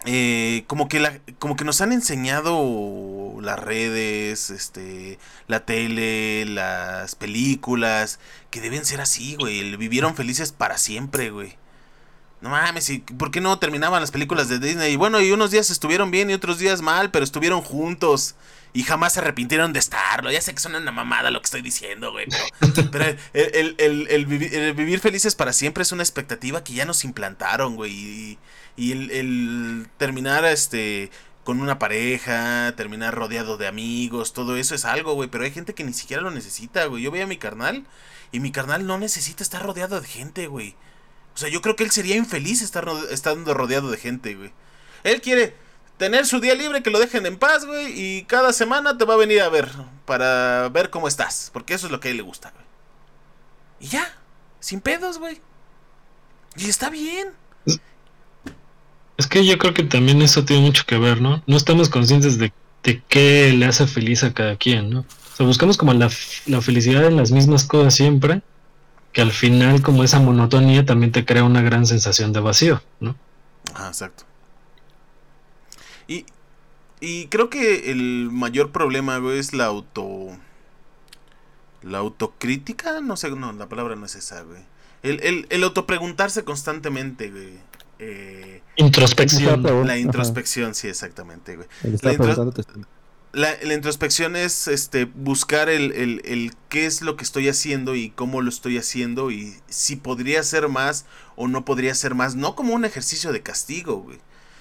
eh, como que la, como que nos han enseñado las redes, este, la tele, las películas, que deben ser así, güey. Vivieron felices para siempre, güey. No mames, ¿y ¿por qué no terminaban las películas de Disney? Y bueno, y unos días estuvieron bien y otros días mal, pero estuvieron juntos. Y jamás se arrepintieron de estarlo. Ya sé que suena una mamada lo que estoy diciendo, güey. Pero, pero el, el- el- el vivi- el vivir felices para siempre es una expectativa que ya nos implantaron, güey. Y, y el, terminar este con una pareja, terminar rodeado de amigos, todo eso es algo, güey. Pero hay gente que ni siquiera lo necesita, güey. Yo veía a mi carnal y mi carnal no necesita estar rodeado de gente, güey. O sea, yo creo que él sería infeliz estar estando rodeado de gente, güey. Él quiere tener su día libre, que lo dejen en paz, güey. Y cada semana te va a venir a ver para ver cómo estás. Porque eso es lo que a él le gusta, güey. Y ya, sin pedos, güey. Y está bien. Es que yo creo que también eso tiene mucho que ver, ¿no? No estamos conscientes de, de qué le hace feliz a cada quien, ¿no? O sea, buscamos como la, la felicidad en las mismas cosas siempre, que al final como esa monotonía también te crea una gran sensación de vacío, ¿no? Ajá, exacto. Y, y creo que el mayor problema, güey, es la auto. La autocrítica, no sé, no, la palabra no es esa, güey. El, el, el autopreguntarse constantemente, güey. Eh, Introspección. La Ajá. introspección, sí, exactamente, güey. La, la introspección es este buscar el, el, el qué es lo que estoy haciendo y cómo lo estoy haciendo y si podría ser más o no podría ser más, no como un ejercicio de castigo, güey,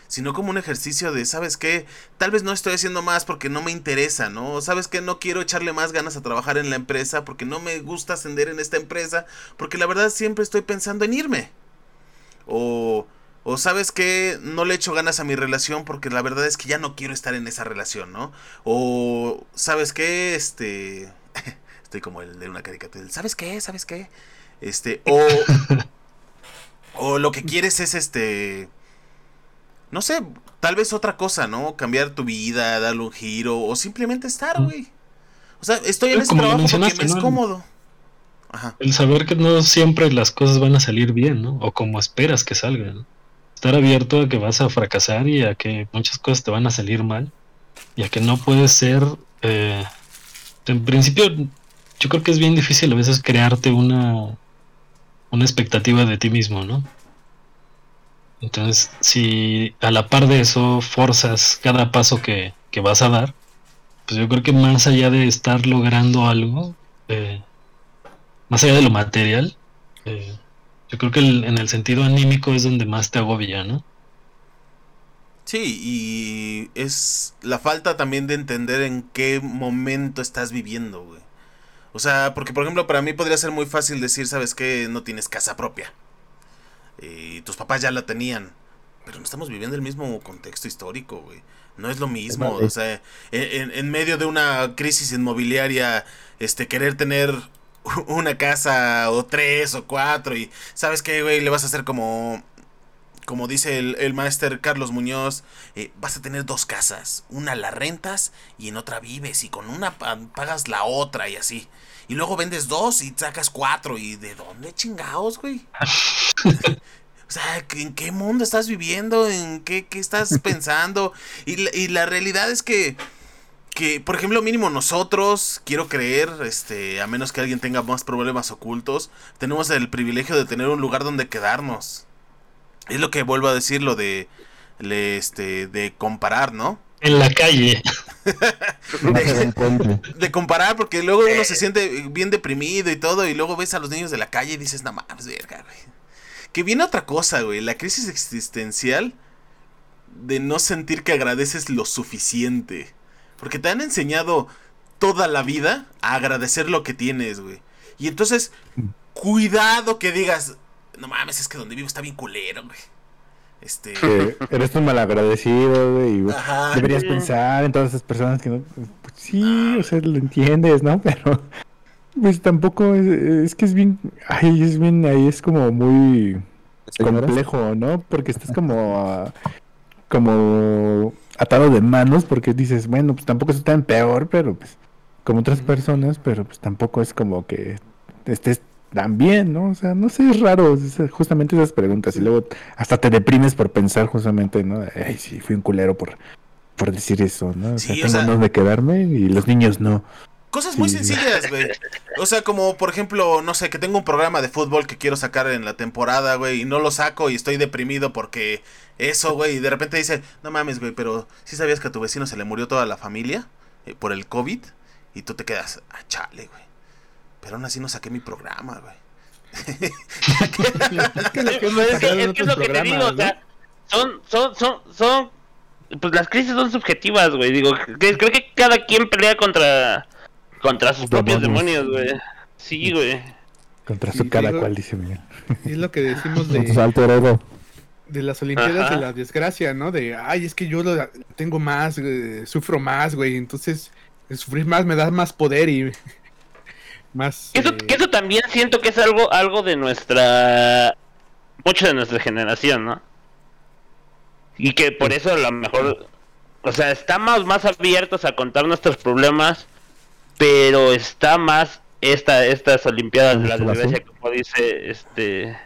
sino como un ejercicio de, ¿sabes qué? Tal vez no estoy haciendo más porque no me interesa, ¿no? ¿Sabes qué? No quiero echarle más ganas a trabajar en la empresa porque no me gusta ascender en esta empresa porque la verdad siempre estoy pensando en irme. O o sabes que no le echo ganas a mi relación porque la verdad es que ya no quiero estar en esa relación, ¿no? O sabes qué, este... Estoy como el de una caricatura. ¿Sabes qué? ¿Sabes qué? Este, o... o lo que quieres es este... No sé, tal vez otra cosa, ¿no? Cambiar tu vida, darle un giro o simplemente estar, güey. O sea, estoy en lo trabajo porque me es ¿no? cómodo. Ajá. El saber que no siempre las cosas van a salir bien, ¿no? O como esperas que salgan. Estar abierto a que vas a fracasar y a que muchas cosas te van a salir mal. Y a que no puedes ser... eh, en principio, yo creo que es bien difícil a veces crearte una, una expectativa de ti mismo, ¿no? Entonces, si a la par de eso forzas cada paso que, que vas a dar, pues yo creo que más allá de estar logrando algo, eh, más allá de lo material, eh, yo creo que el- en el sentido anímico es donde más te agobia, ¿no? Sí, y es la falta también de entender en qué momento estás viviendo, güey. O sea, porque por ejemplo, para mí podría ser muy fácil decir, ¿sabes qué? No tienes casa propia. Y tus papás ya la tenían. Pero no estamos viviendo el mismo contexto histórico, güey. No es lo mismo. O sea, en, medio de una crisis inmobiliaria, este, querer tener una casa o tres o cuatro y, ¿sabes qué, güey? Le vas a hacer como como dice el, el máster Carlos Muñoz, eh, vas a tener dos casas. Una la rentas y en otra vives. Y con una pa- pagas la otra y así. Y luego vendes dos y sacas cuatro. ¿Y de dónde chingados, güey? O sea, ¿en qué mundo estás viviendo? ¿En qué, qué estás pensando? Y, la- y la realidad es que, que, por ejemplo, mínimo nosotros, quiero creer, este, a menos que alguien tenga más problemas ocultos, tenemos el privilegio de tener un lugar donde quedarnos. Es lo que vuelvo a decir, lo de, le- este, de comparar, ¿no? En la calle. De comparar, porque luego uno se siente bien deprimido y todo, y luego ves a los niños de la calle y dices, no mames, verga, güey. Que viene otra cosa, güey, la crisis existencial de no sentir que agradeces lo suficiente. Porque te han enseñado toda la vida a agradecer lo que tienes, güey. Y entonces, cuidado que digas, no mames, es que donde vivo está bien culero, güey. Este... Que eres un malagradecido, güey. y Ajá. Deberías pensar en todas esas personas que no. pues sí, o sea, lo entiendes, ¿no? Pero. Pues tampoco es, es que es bien. Ay, es bien. Ahí es como muy complejo, ¿no? Porque estás como. ah, como atado de manos porque dices, bueno, pues tampoco es tan peor, pero pues. Como otras personas, pero pues tampoco es como que estés tan bien, ¿no? O sea, no sé, es raro, es justamente esas preguntas y luego hasta te deprimes por pensar justamente, ¿no? Ay, sí, fui un culero por, por decir eso, ¿no? O sea, Sí, o tengo sea- de quedarme y los niños no. Cosas muy Sí. sencillas, güey. O sea, como por ejemplo, no sé, que tengo un programa de fútbol que quiero sacar en la temporada, güey, y no lo saco y estoy deprimido porque eso, güey, y de repente dice, no mames, güey, pero ¿sí sabías que a tu vecino se le murió toda la familia? eh, por el COVID y tú te quedas, ah, chale, güey. Pero aún así no saqué mi programa, güey. Es que es que, sacado en es que otros es lo que te digo, o sea, son, son, son, son, pues las crisis son subjetivas, güey, digo, que- creo que cada quien pelea contra, contra sus propios Demonios. güey. Sí, güey. Contra su cada digo- cual, dice Miguel. Es lo que decimos Con su de, alter ego. de las Olimpiadas Ajá. de la desgracia, ¿no? De, ay, es que yo lo tengo más, eh, sufro más, güey. Entonces, sufrir más me da más poder y más... Eso, eh, que eso también siento que es algo, algo de nuestra, mucho de nuestra generación, ¿no? Y que por eso a lo mejor, o sea, estamos más abiertos a contar nuestros problemas, pero está más esta, estas Olimpiadas de la desgracia, como dice este,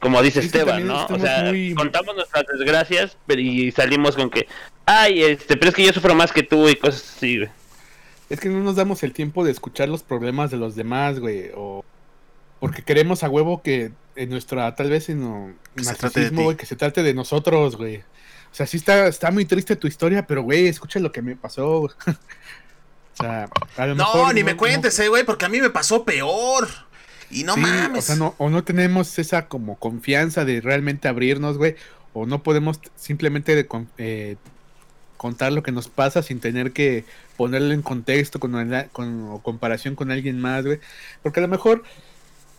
como dice Sí, Esteban, ¿no? O sea, muy- contamos nuestras desgracias, pero y salimos con que, ay, este, pero es que yo sufro más que tú y cosas así, güey. Es que no nos damos el tiempo de escuchar los problemas de los demás, güey. O porque queremos a huevo que en nuestra, tal vez en no- Que se trate de narcisismo, güey, que se trate de nosotros, güey. O sea, sí está, está muy triste tu historia, pero güey, escucha lo que me pasó. o sea, a lo No, mejor ni me cuentes, eh, güey, porque a mí me pasó peor. Y no Sí, mames. O sea, no, o no tenemos esa como confianza de realmente abrirnos, güey. O no podemos simplemente de eh, contar lo que nos pasa sin tener que ponerlo en contexto con, o comparación con alguien más, güey. Porque a lo mejor,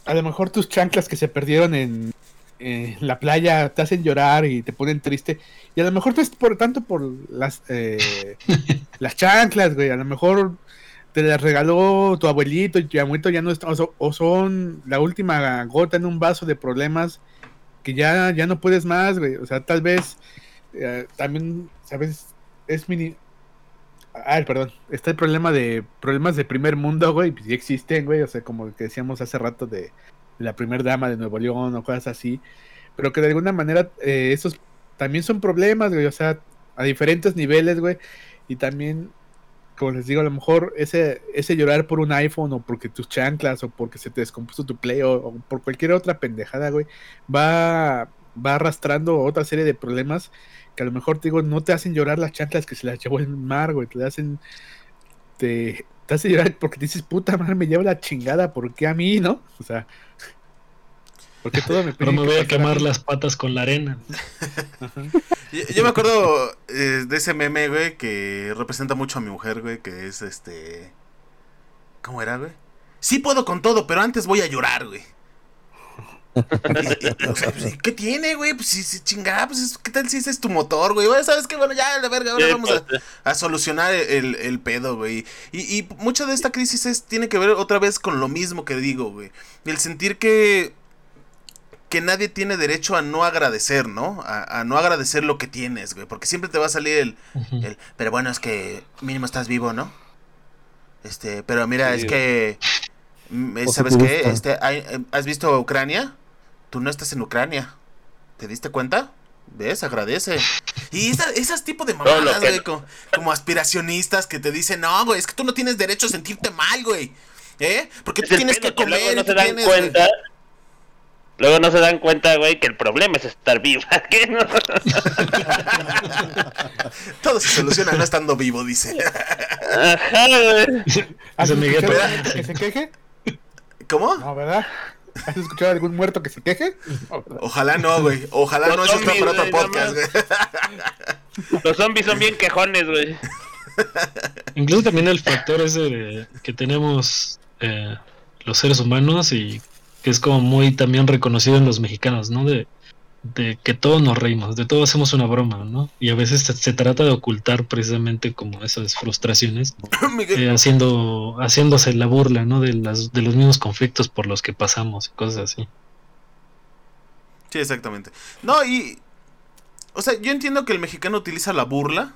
a lo mejor tus chanclas que se perdieron en, en la playa te hacen llorar y te ponen triste. Y a lo mejor es por tanto por las, eh, las chanclas, güey. A lo mejor te las regaló tu abuelito y tu abuelito ya no está, o son la última gota en un vaso de problemas que ya, ya no puedes más, güey. O sea, tal vez eh, también, ¿sabes? Es mini... Ah, perdón. Está el problema de problemas de primer mundo, güey. Pues existen, güey. O sea, como que decíamos hace rato de, de la primer dama de Nuevo León o cosas así. Pero que de alguna manera eh, esos también son problemas, güey. O sea, a diferentes niveles, güey. Y también como les digo, a lo mejor ese, ese llorar por un iPhone o porque tus chanclas o porque se te descompuso tu play o, o por cualquier otra pendejada, güey, va, va arrastrando otra serie de problemas que a lo mejor te digo, no te hacen llorar las chanclas que se las llevó el mar, güey, te hacen, te, te hace llorar porque dices, puta madre, me lleva la chingada, ¿por qué a mí, no? O sea, porque todo me Pero me voy a quemar las patas con la arena. Yo me acuerdo eh, de ese meme, güey, que representa mucho a mi mujer, güey, que es este... ¿Cómo era, güey? Sí puedo con todo, pero antes voy a llorar, güey. Y- y- o sea, pues, ¿Qué tiene, güey? Pues si, si chingada, pues es- ¿qué tal si ese es tu motor, güey? Bueno, ¿Sabes qué? Bueno, ya, la verga, ahora vamos a, pues, a solucionar el, el pedo, güey. Y, y mucha de esta crisis es, tiene que ver otra vez con lo mismo que digo, güey. El sentir que que nadie tiene derecho a no agradecer, ¿no? A, a no agradecer lo que tienes, güey. Porque siempre te va a salir el, el, pero bueno, es que mínimo estás vivo, ¿no? Este, pero mira, Sí, es que, mm, eh, ¿sabes qué? Este, eh, ¿Has visto Ucrania? Tú no estás en Ucrania. ¿Te diste cuenta? ¿Ves? Agradece. Y esa, esas tipo de mamadas, que- güey, como, como aspiracionistas que te dicen, no, güey, es que tú no tienes derecho a sentirte mal, güey. ¿Eh? Porque tú tienes que que comer. luego no se dan tienes, güey". cuenta. Luego no se dan cuenta, güey, que el problema es estar viva. ¿Qué no? Todo se soluciona no estando vivo, dice. Ajá, güey. ¿Has Ese Miguel, escuchado pero- a alguien que se queje? ¿Cómo? No, ¿verdad? ¿Has escuchado a algún muerto que se queje? Ojalá no, güey. Ojalá Los no, eso está zombies, para otro güey, podcast, güey. Los zombies son bien quejones, güey. Incluso también el factor ese de que tenemos eh, los seres humanos y que es como muy también reconocido en los mexicanos, ¿no? De, de que todos nos reímos, de todo hacemos una broma, ¿no? Y a veces se, se trata de ocultar precisamente como esas frustraciones, eh, haciendo, haciéndose la burla, ¿no? De, las, de los mismos conflictos por los que pasamos y cosas así. Sí, exactamente. No, y. O sea, yo entiendo que el mexicano utiliza la burla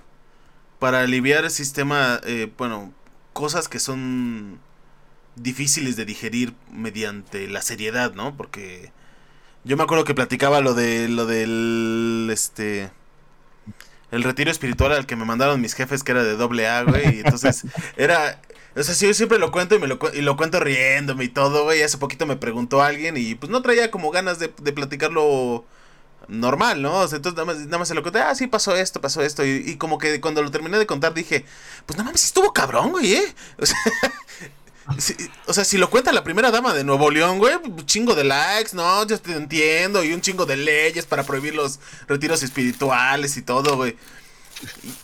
para aliviar el sistema. eh, bueno, cosas que son difíciles de digerir mediante la seriedad, ¿no? Porque. Yo me acuerdo que platicaba lo de. Lo del. Este. El retiro espiritual al que me mandaron mis jefes, que era de doble A, güey. Y entonces, era. O sea, sí, yo siempre lo cuento y me lo, y lo cuento riéndome y todo, güey. Hace poquito me preguntó alguien y pues no traía como ganas de, de platicarlo normal, ¿no? O sea, entonces nada más, nada más se lo conté, ah, sí, pasó esto, pasó esto. Y, y como que cuando lo terminé de contar dije, pues no mames, sí estuvo cabrón, güey, ¿eh? O sea, si, o sea, si lo cuenta la primera dama de Nuevo León, güey, un chingo de likes, ¿no? Yo te entiendo, y un chingo de leyes para prohibir los retiros espirituales y todo, güey.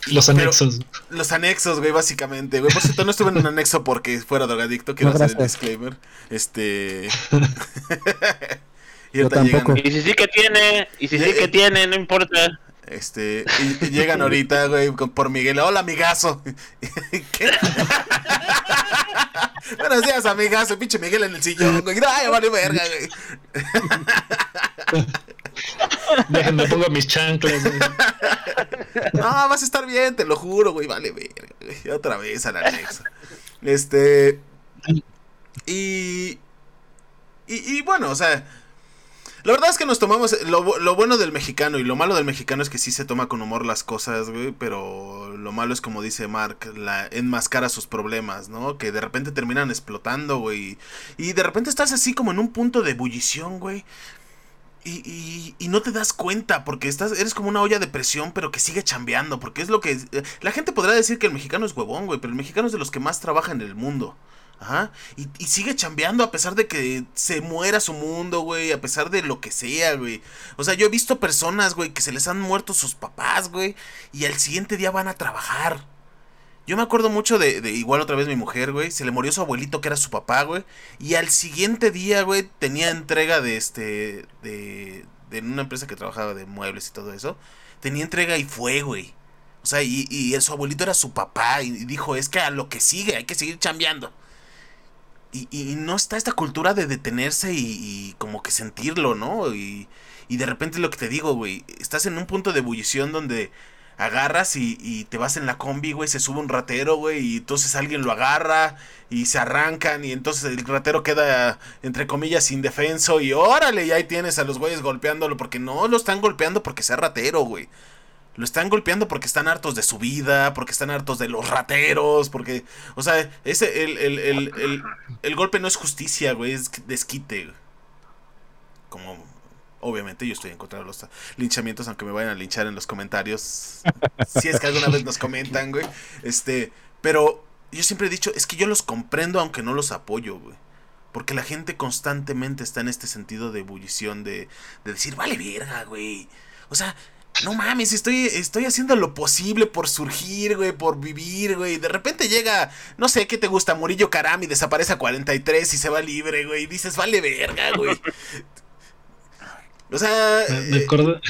Y- Los pero- anexos. los anexos, güey, básicamente, güey. Por cierto, no estuve en un anexo porque fuera drogadicto, quiero No, hacer el disclaimer. Este. y Yo tampoco. Y si sí que tiene, y si sí que tiene, no importa. Este, y, y llegan ahorita, güey, con- por Miguel. Hola, amigazo. Buenos días, amigazo. Pinche Miguel en el sillón, güey. Ay, vale verga, güey. Déjenme pongo mis chanclas. güey. No, vas a estar bien, te lo juro, güey. Vale, verga, güey. Otra vez al anexo. Este. Y. Y, y bueno, o sea. La verdad es que nos tomamos. Lo, lo bueno del mexicano y lo malo del mexicano es que sí se toma con humor las cosas, güey. Pero lo malo es como dice Mark, la enmascara sus problemas, ¿no? Que de repente terminan explotando, güey. Y de repente estás así como en un punto de ebullición, güey. Y, y, y no te das cuenta porque estás, eres como una olla de presión, pero que sigue chambeando. Porque es lo que. eh, La gente podrá decir que el mexicano es huevón, güey, pero el mexicano es de los que más trabaja en el mundo. Ajá. Y, sigue chambeando a pesar de que se muera su mundo, güey. A pesar de lo que sea, güey. O sea, yo he visto personas, güey, que se les han muerto sus papás, güey. Y al siguiente día van a trabajar. Yo me acuerdo mucho de, de igual otra vez mi mujer, güey. Se le murió su abuelito que era su papá, güey. Y al siguiente día, güey, tenía entrega de este. de. de una empresa que trabajaba de muebles y todo eso. Tenía entrega y fue, güey. O sea, y, y su abuelito era su papá. Y dijo, es que a lo que sigue, hay que seguir chambeando. Y, y no está esta cultura de detenerse y, como que sentirlo, ¿no? Y, y de repente lo que te digo, güey. Estás en un punto de ebullición donde agarras y, y te vas en la combi, güey, se sube un ratero, güey, y entonces alguien lo agarra y se arrancan y entonces el ratero queda, entre comillas, indefenso y órale, y ahí tienes a los güeyes golpeándolo porque no lo están golpeando porque sea ratero, güey. Lo están golpeando porque están hartos de su vida, porque están hartos de los rateros, porque, o sea, ese, el, el, el, el, golpe no es justicia, güey, es desquite. Como, obviamente yo estoy en contra de los linchamientos, aunque me vayan a linchar en los comentarios. si es que alguna vez nos comentan, güey. Este, pero yo siempre he dicho, es que yo los comprendo aunque no los apoyo, güey. Porque la gente constantemente está en este sentido de ebullición, de, de decir, vale verga, güey. O sea, no mames, estoy, estoy haciendo lo posible por surgir, güey, por vivir, güey. De repente llega, no sé qué te gusta, Murillo Karam y desaparece a 43 y se va libre, güey. Y dices, vale verga, güey. O sea. Me, eh, acordé,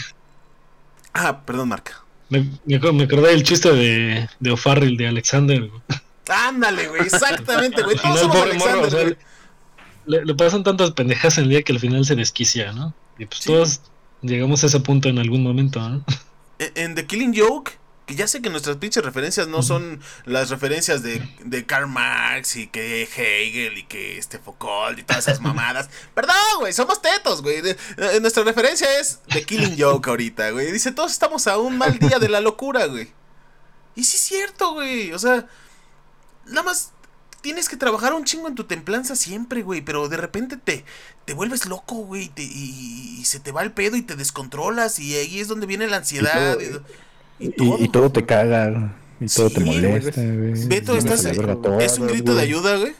ah, perdón, Marca. me, me acordé del chiste de, de O'Farrill, de Alexander. güey. Ándale, güey, exactamente, güey. Todos somos morro, Alexander, o sea, güey. le, le pasan tantas pendejas en el día que al final se desquicia, ¿no? Y pues Sí. todos llegamos a ese punto en algún momento, ¿no? En, en The Killing Joke, que ya sé que nuestras pinches referencias no son las referencias de, de Karl Marx y que Hegel y que este Foucault y todas esas mamadas. Perdón, güey, somos tetos, güey. Eh, nuestra referencia es The Killing Joke ahorita, güey. Dice, todos estamos a un mal día de la locura, güey. Y sí es cierto, güey. O sea, nada más tienes que trabajar un chingo en tu templanza siempre, güey. Pero de repente te, te vuelves loco, güey. te- Y, y se te va el pedo y te descontrolas. Y ahí es donde viene la ansiedad. Y Y, y Y, todo. y todo te caga. Y todo Sí, te molesta, güey. Beto, estás- Es un grito de ayuda, güey.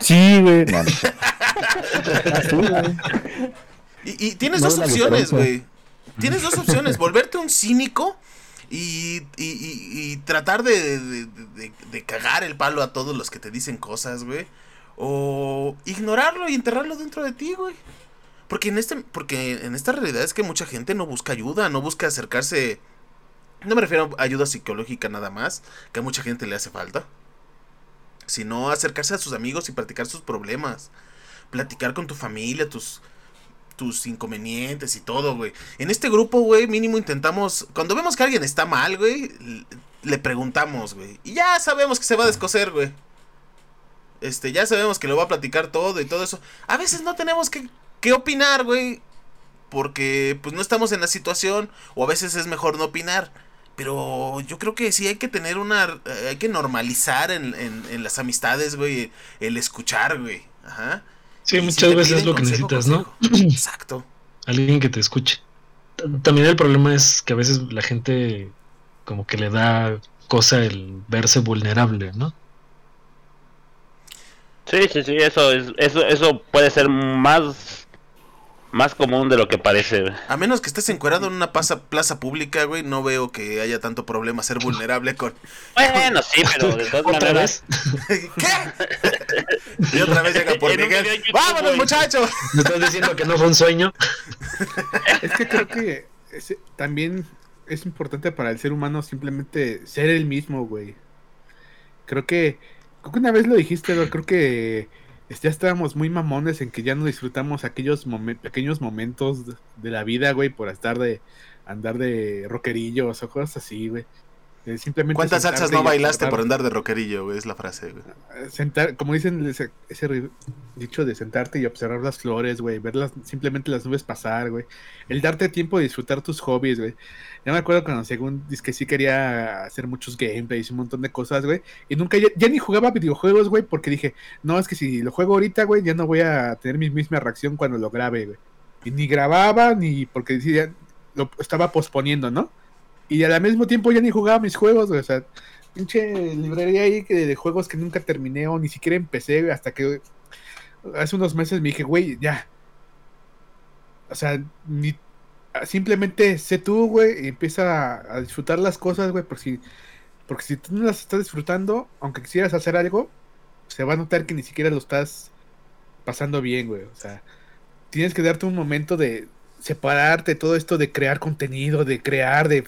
Sí, güey. No, no. Sí, güey. Y, y tienes No dos opciones, güey. Tienes dos opciones. Volverte un cínico y, y- y- tratar de, de- de- de cagar el palo a todos los que te dicen cosas, güey. O ignorarlo y enterrarlo dentro de ti, güey. Porque en este, porque en esta realidad es que mucha gente no busca ayuda, no busca acercarse. No me refiero a ayuda psicológica nada más, que a mucha gente le hace falta. Sino acercarse a sus amigos y platicar sus problemas. Platicar con tu familia, tus, tus inconvenientes y todo, güey. En este grupo, güey, mínimo intentamos. Cuando vemos que alguien está mal, güey, le preguntamos, güey. Y ya sabemos que se va a descoser, güey. Este, ya sabemos que lo va a platicar todo y todo eso. A veces no tenemos que, que opinar, güey. Porque, pues, no estamos en la situación. O a veces es mejor no opinar. Pero yo creo que sí hay que tener una. eh, hay que normalizar en, en, en las amistades, güey. El escuchar, güey. Ajá. Sí, si muchas veces es lo que consejo, necesitas, ¿no? consejo. Exacto. Alguien que te escuche. también el problema es que a veces la gente como que le da cosa el verse vulnerable, ¿no? Sí, sí, sí, eso es, eso, eso puede ser más, más común de lo que parece. güey. A menos que estés encuerado en una plaza, plaza pública, güey, no veo que haya tanto problema ser vulnerable con... Bueno, sí, pero de todas Otra maneras. vez, ¿Qué? Y otra vez llega por Miguel. YouTube, ¡Vámonos, güey. muchachos! me estás diciendo que no fue un sueño. Es que creo que también es importante para el ser humano simplemente ser el mismo, güey. Creo que, creo que una vez lo dijiste, güey, creo que ya estábamos muy mamones en que ya no disfrutamos aquellos pequeños momentos de, de la vida, güey, por estar de andar de rockerillos o cosas así, güey. Eh, Simplemente ¿Cuántas salsas no bailaste por andar de rockerillo, güey? Es la frase, güey. sentar, como dicen ese, dicho de sentarte y observar las flores, güey, ver las, simplemente las nubes pasar, güey. El darte tiempo de disfrutar tus hobbies, güey. Ya me acuerdo cuando según dice que sí quería hacer muchos gameplays y un montón de cosas, güey. Y nunca ya, ya ni jugaba videojuegos, güey, porque dije, no, es que si lo juego ahorita, güey, ya no voy a tener mi misma reacción cuando lo grabe, güey. Y ni grababa, ni porque decía, lo estaba posponiendo, ¿no? Y al mismo tiempo ya ni jugaba mis juegos, güey. O sea, pinche librería ahí que de juegos que nunca terminé o ni siquiera empecé, hasta que hace unos meses me dije, güey, ya. O sea, ni, simplemente sé tú, güey, y empieza a, a disfrutar las cosas, güey, porque si, porque si tú no las estás disfrutando, aunque quisieras hacer algo, se va a notar que ni siquiera lo estás pasando bien, güey. O sea, tienes que darte un momento de separarte todo esto de crear contenido, de crear, de,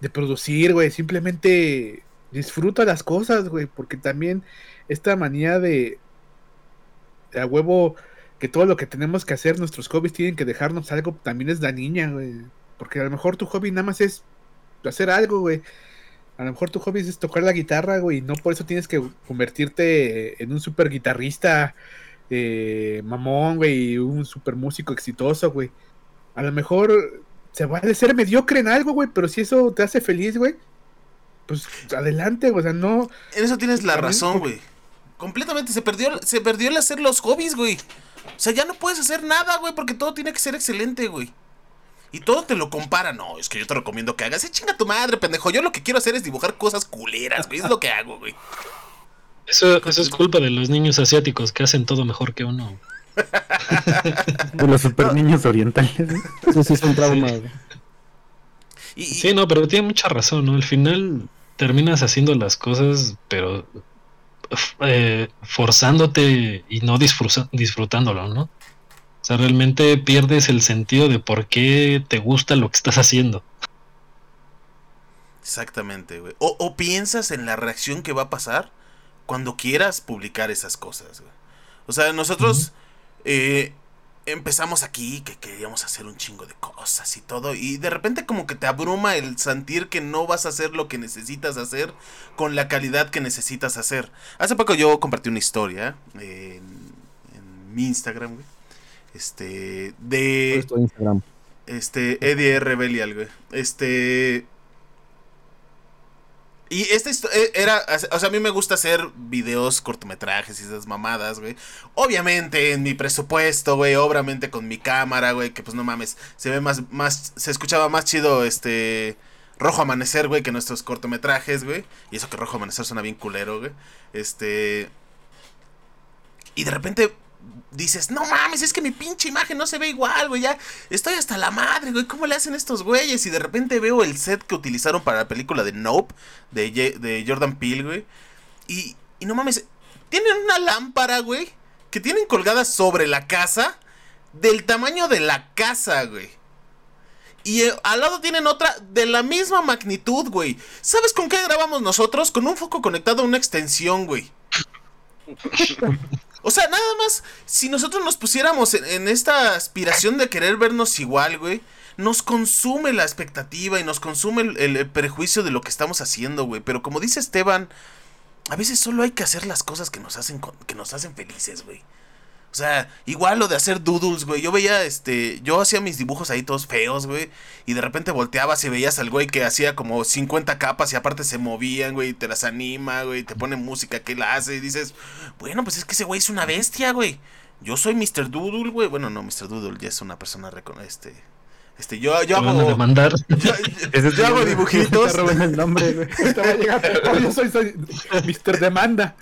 de producir, güey. Simplemente disfruta las cosas, güey, porque también esta manía de, a huevo que todo lo que tenemos que hacer, nuestros hobbies tienen que dejarnos algo, también es dañina, güey. Porque a lo mejor tu hobby nada más es hacer algo, güey. A lo mejor tu hobby es tocar la guitarra, güey, y no por eso tienes que convertirte en un super guitarrista eh, mamón, güey, un super músico exitoso, güey. A lo mejor se vale ser mediocre en algo, güey, pero si eso te hace feliz, güey, pues adelante, güey, o sea, no... En eso tienes la También razón, porque- güey. Completamente se perdió, se perdió el hacer los hobbies, güey. O sea, ya no puedes hacer nada, güey, porque todo tiene que ser excelente, güey. Y todo te lo compara. No, es que yo te recomiendo que hagas. Eh, chinga tu madre, pendejo. Yo lo que quiero hacer es dibujar cosas culeras, güey. Es lo que hago, güey. Eso, eso es culpa de los niños asiáticos que hacen todo mejor que uno. De los super niños orientales. ¿no? Sí, sí, es un trauma. Y, y- Sí, no, pero tiene mucha razón, ¿no? Al final terminas haciendo las cosas, pero eh, forzándote y no disfruza- disfrutándolo, ¿no? O sea, realmente pierdes el sentido de por qué te gusta lo que estás haciendo. Exactamente, güey. O, o piensas en la reacción que va a pasar cuando quieras publicar esas cosas, güey. O sea, nosotros eh, empezamos aquí que queríamos hacer un chingo de cosas y todo. Y de repente como que te abruma el sentir que no vas a hacer lo que necesitas hacer con la calidad que necesitas hacer. Hace poco yo compartí una historia en, en mi Instagram, güey. Este, de... Instagram. Este, Eddie R. Belial, güey. Este. Y esta histo- eh, era. O sea, a mí me gusta hacer videos, cortometrajes y esas mamadas, güey. Obviamente, en mi presupuesto, güey. Obviamente con mi cámara, güey. Que pues no mames. Se ve más. más se escuchaba más chido este. Rojo Amanecer, güey, que nuestros cortometrajes, güey. Y eso que Rojo Amanecer suena bien culero, güey. Este. Y de repente dices, no mames, es que mi pinche imagen no se ve igual, güey. Ya estoy hasta la madre, güey. ¿Cómo le hacen estos güeyes? Y de repente veo el set que utilizaron para la película de Nope, de, de Jordan Peele, güey. Y, y no mames, tienen una lámpara, güey, que tienen colgada sobre la casa, del tamaño de la casa, güey. Y eh, al lado tienen otra de la misma magnitud, güey. ¿Sabes con qué grabamos nosotros? Con un foco conectado a una extensión, güey. O sea, nada más, si nosotros nos pusiéramos en, esta aspiración de querer vernos igual, güey, nos consume la expectativa y nos consume el, el- el prejuicio de lo que estamos haciendo, güey. Pero como dice Esteban, a veces solo hay que hacer las cosas que nos hacen, que nos hacen felices, güey. O sea, igual lo de hacer doodles, güey. Yo veía, este, yo hacía mis dibujos ahí todos feos, güey. Y de repente volteabas y veías al güey que hacía como 50 capas y aparte se movían, güey. Y te las anima, güey. Te pone música que él hace. Y dices, bueno, pues es que ese güey es una bestia, güey. Yo soy Mr. Doodle, güey. Bueno, no, Mr. Doodle ya es una persona este, Este, yo, yo hago. demandar. Yo, yo- yo hago dibujitos. Te roban el nombre, güey. Te va a llegar, "Oh, yo soy, soy Mr. Demanda.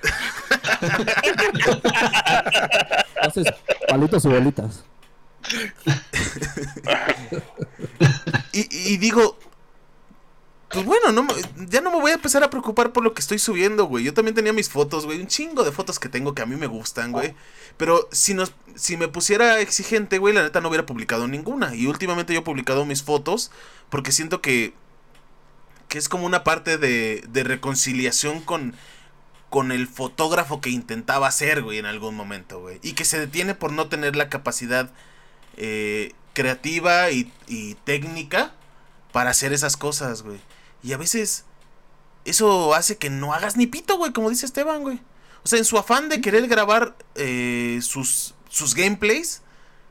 Entonces, palitos y bolitas. Y, y digo, pues bueno, no, ya no me voy a empezar a preocupar por lo que estoy subiendo, güey. Yo también tenía mis fotos, güey. Un chingo de fotos que tengo que a mí me gustan, güey. Pero si, nos, si me pusiera exigente, güey, la neta no hubiera publicado ninguna. Y últimamente yo he publicado mis fotos porque siento que, que es como una parte de, de reconciliación con, con el fotógrafo que intentaba ser, güey, en algún momento, güey. Y que se detiene por no tener la capacidad eh, creativa y, y técnica para hacer esas cosas, güey. Y a veces eso hace que no hagas ni pito, güey, como dice Esteban, güey. O sea, en su afán de querer grabar eh, sus, sus gameplays,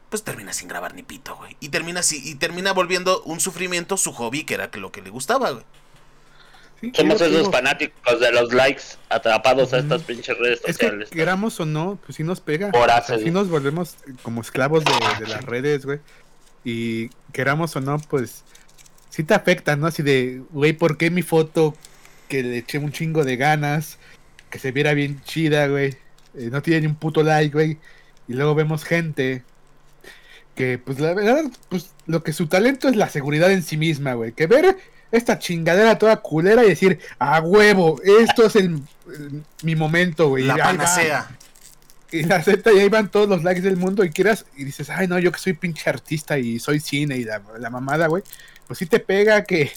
pues termina sin grabar ni pito, güey. Y termina, así, y termina volviendo un sufrimiento su hobby, que era lo que le gustaba, güey. Sí, Somos esos digo, fanáticos de los likes atrapados a estas pinches redes Es que sociales. queramos o no, pues sí nos pega. Por O sea, hacer. sí nos volvemos como esclavos de, de las redes, güey. Y queramos o no, pues sí te afecta, ¿no? Así de, güey, ¿por qué mi foto que le eché un chingo de ganas, que se viera bien chida, güey, eh, no tiene ni un puto like, güey? Y luego vemos gente que, pues la verdad, pues lo que su talento es la seguridad en sí misma, güey. Que ver esta chingadera toda culera y decir, a huevo, esto es el, el- mi momento, güey. La ahí va". panacea. Y acepta y ahí van todos los likes del mundo y quieras y dices, ay no, yo que soy pinche artista y soy cine y la, la mamada, güey, pues sí te pega que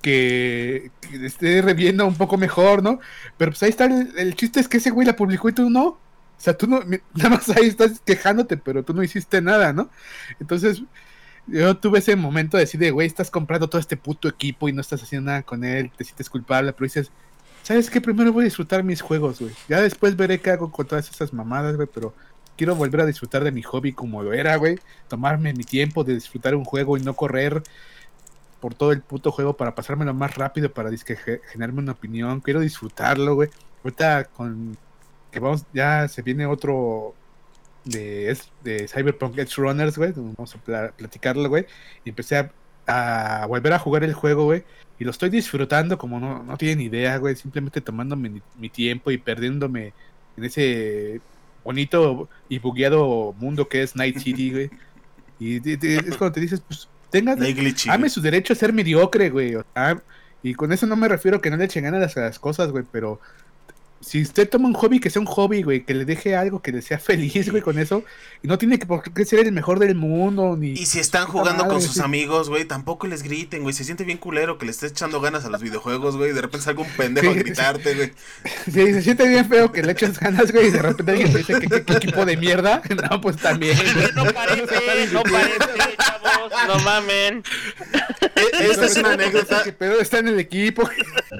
que, esté reviendo un poco mejor, ¿no? Pero pues ahí está el, el chiste es que ese güey la publicó y tú no. O sea, tú no, nada más ahí estás quejándote, pero tú no hiciste nada, ¿no? Entonces, yo tuve ese momento de decir, de, güey, estás comprando todo este puto equipo y no estás haciendo nada con él, te sientes culpable, pero dices, ¿sabes qué? Primero voy a disfrutar mis juegos, güey. Ya después veré qué hago con todas esas mamadas, güey, pero quiero volver a disfrutar de mi hobby como lo era, güey. Tomarme mi tiempo de disfrutar un juego y no correr por todo el puto juego para pasármelo más rápido, para disque ge- generarme una opinión. Quiero disfrutarlo, güey. Ahorita con que vamos, ya se viene otro de, de Cyberpunk Edge Runners, güey. Vamos a pla- platicarlo, güey. Y empecé a, a volver a jugar el juego, güey. Y lo estoy disfrutando como no, no tienen idea, güey. Simplemente tomándome mi, mi tiempo y perdiéndome en ese bonito y bugueado mundo que es Night City, güey. Y es cuando te dices, pues, tenga, No hay glitchy, ame su derecho a ser mediocre, güey. o sea, y con eso no me refiero a que no le echen ganas a las cosas, güey, pero si usted toma un hobby que sea un hobby, güey, que le deje algo que le sea feliz, güey, con eso, y no tiene que por qué ser el mejor del mundo, ni... Y si están jugando con madre, sus sí. amigos, güey, tampoco les griten, güey. Se siente bien culero que le estés echando ganas a los videojuegos, güey. y De repente salga un pendejo a Sí. gritarte, güey. Sí, se siente bien feo que le echas ganas, güey, y de repente alguien te dice que qué equipo de mierda. No, pues también. güey. No parece, no parece, no mamen. E- Esta es una anécdota. Que Pero está en el equipo.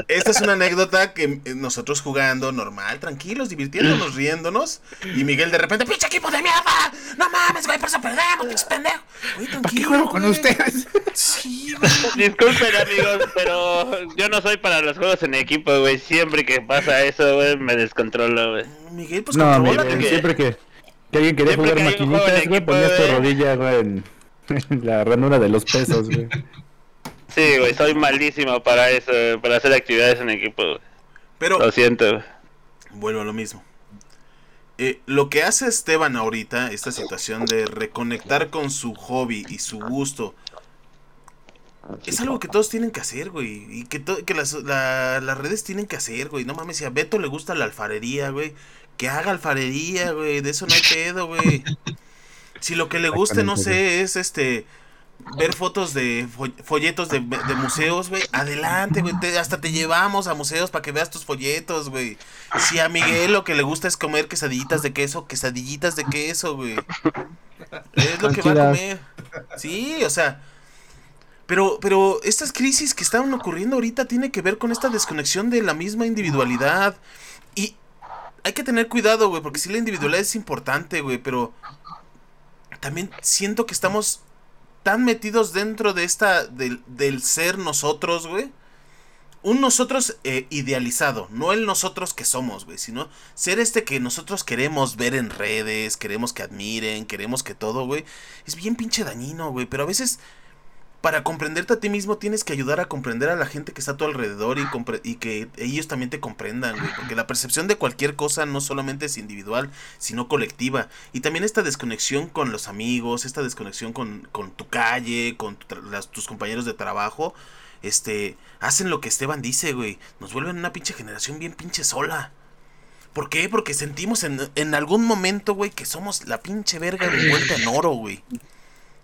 Esta es una anécdota que eh, nosotros jugando normal, tranquilos, divirtiéndonos, riéndonos. Y Miguel de repente, pinche equipo de mierda. No mames, güey, por eso perdemos, pinche pendejo. Güey, ¿Para qué tranquilo, juego con ustedes? Sí, güey. Disculpen amigos, pero yo no soy para los juegos en equipo, güey. Siempre que pasa eso, güey, me descontrolo, güey. Miguel, pues No, güey. siempre que, que alguien quería Siempre jugar que maquinitas, güey, ponías tu rodilla, güey, en, en la ranura de los pesos, güey. Sí, güey, soy malísimo para eso, para hacer actividades en equipo, güey. Pero Lo siento, güey. vuelvo a lo mismo. Eh, lo que hace Esteban ahorita, esta situación de reconectar con su hobby y su gusto, es algo que todos tienen que hacer, güey. Y que, to- que las, la- las redes tienen que hacer, güey. No mames, si a Beto le gusta la alfarería, güey. Que haga alfarería, güey. De eso no hay pedo, güey. Si lo que le guste, no sé, es este ver fotos de fo- folletos de, de museos, güey, adelante, güey, hasta te llevamos a museos para que veas tus folletos, güey. Si a Miguel lo que le gusta es comer quesadillitas de queso, quesadillitas de queso, güey. Es lo que va a comer. Sí, o sea, pero pero estas crisis que están ocurriendo ahorita tiene que ver con esta desconexión de la misma individualidad y hay que tener cuidado, güey, porque sí la individualidad es importante, güey, pero también siento que estamos tan metidos dentro de esta, del, del ser nosotros, güey, un nosotros eh, idealizado, no el nosotros que somos, güey, sino ser este que nosotros queremos ver en redes, queremos que admiren, queremos que todo, güey. Es bien pinche dañino, güey, pero a veces para comprenderte a ti mismo tienes que ayudar a comprender a la gente que está a tu alrededor y, que ellos también te comprendan, güey. Porque la percepción de cualquier cosa no solamente es individual, sino colectiva. Y también esta desconexión con los amigos, esta desconexión con, con tu calle, con tu tus compañeros de trabajo, este, hacen lo que Esteban dice, güey. Nos vuelven una pinche generación bien pinche sola. ¿Por qué? Porque sentimos en, en algún momento, güey, que somos la pinche verga de vuelta en oro, güey.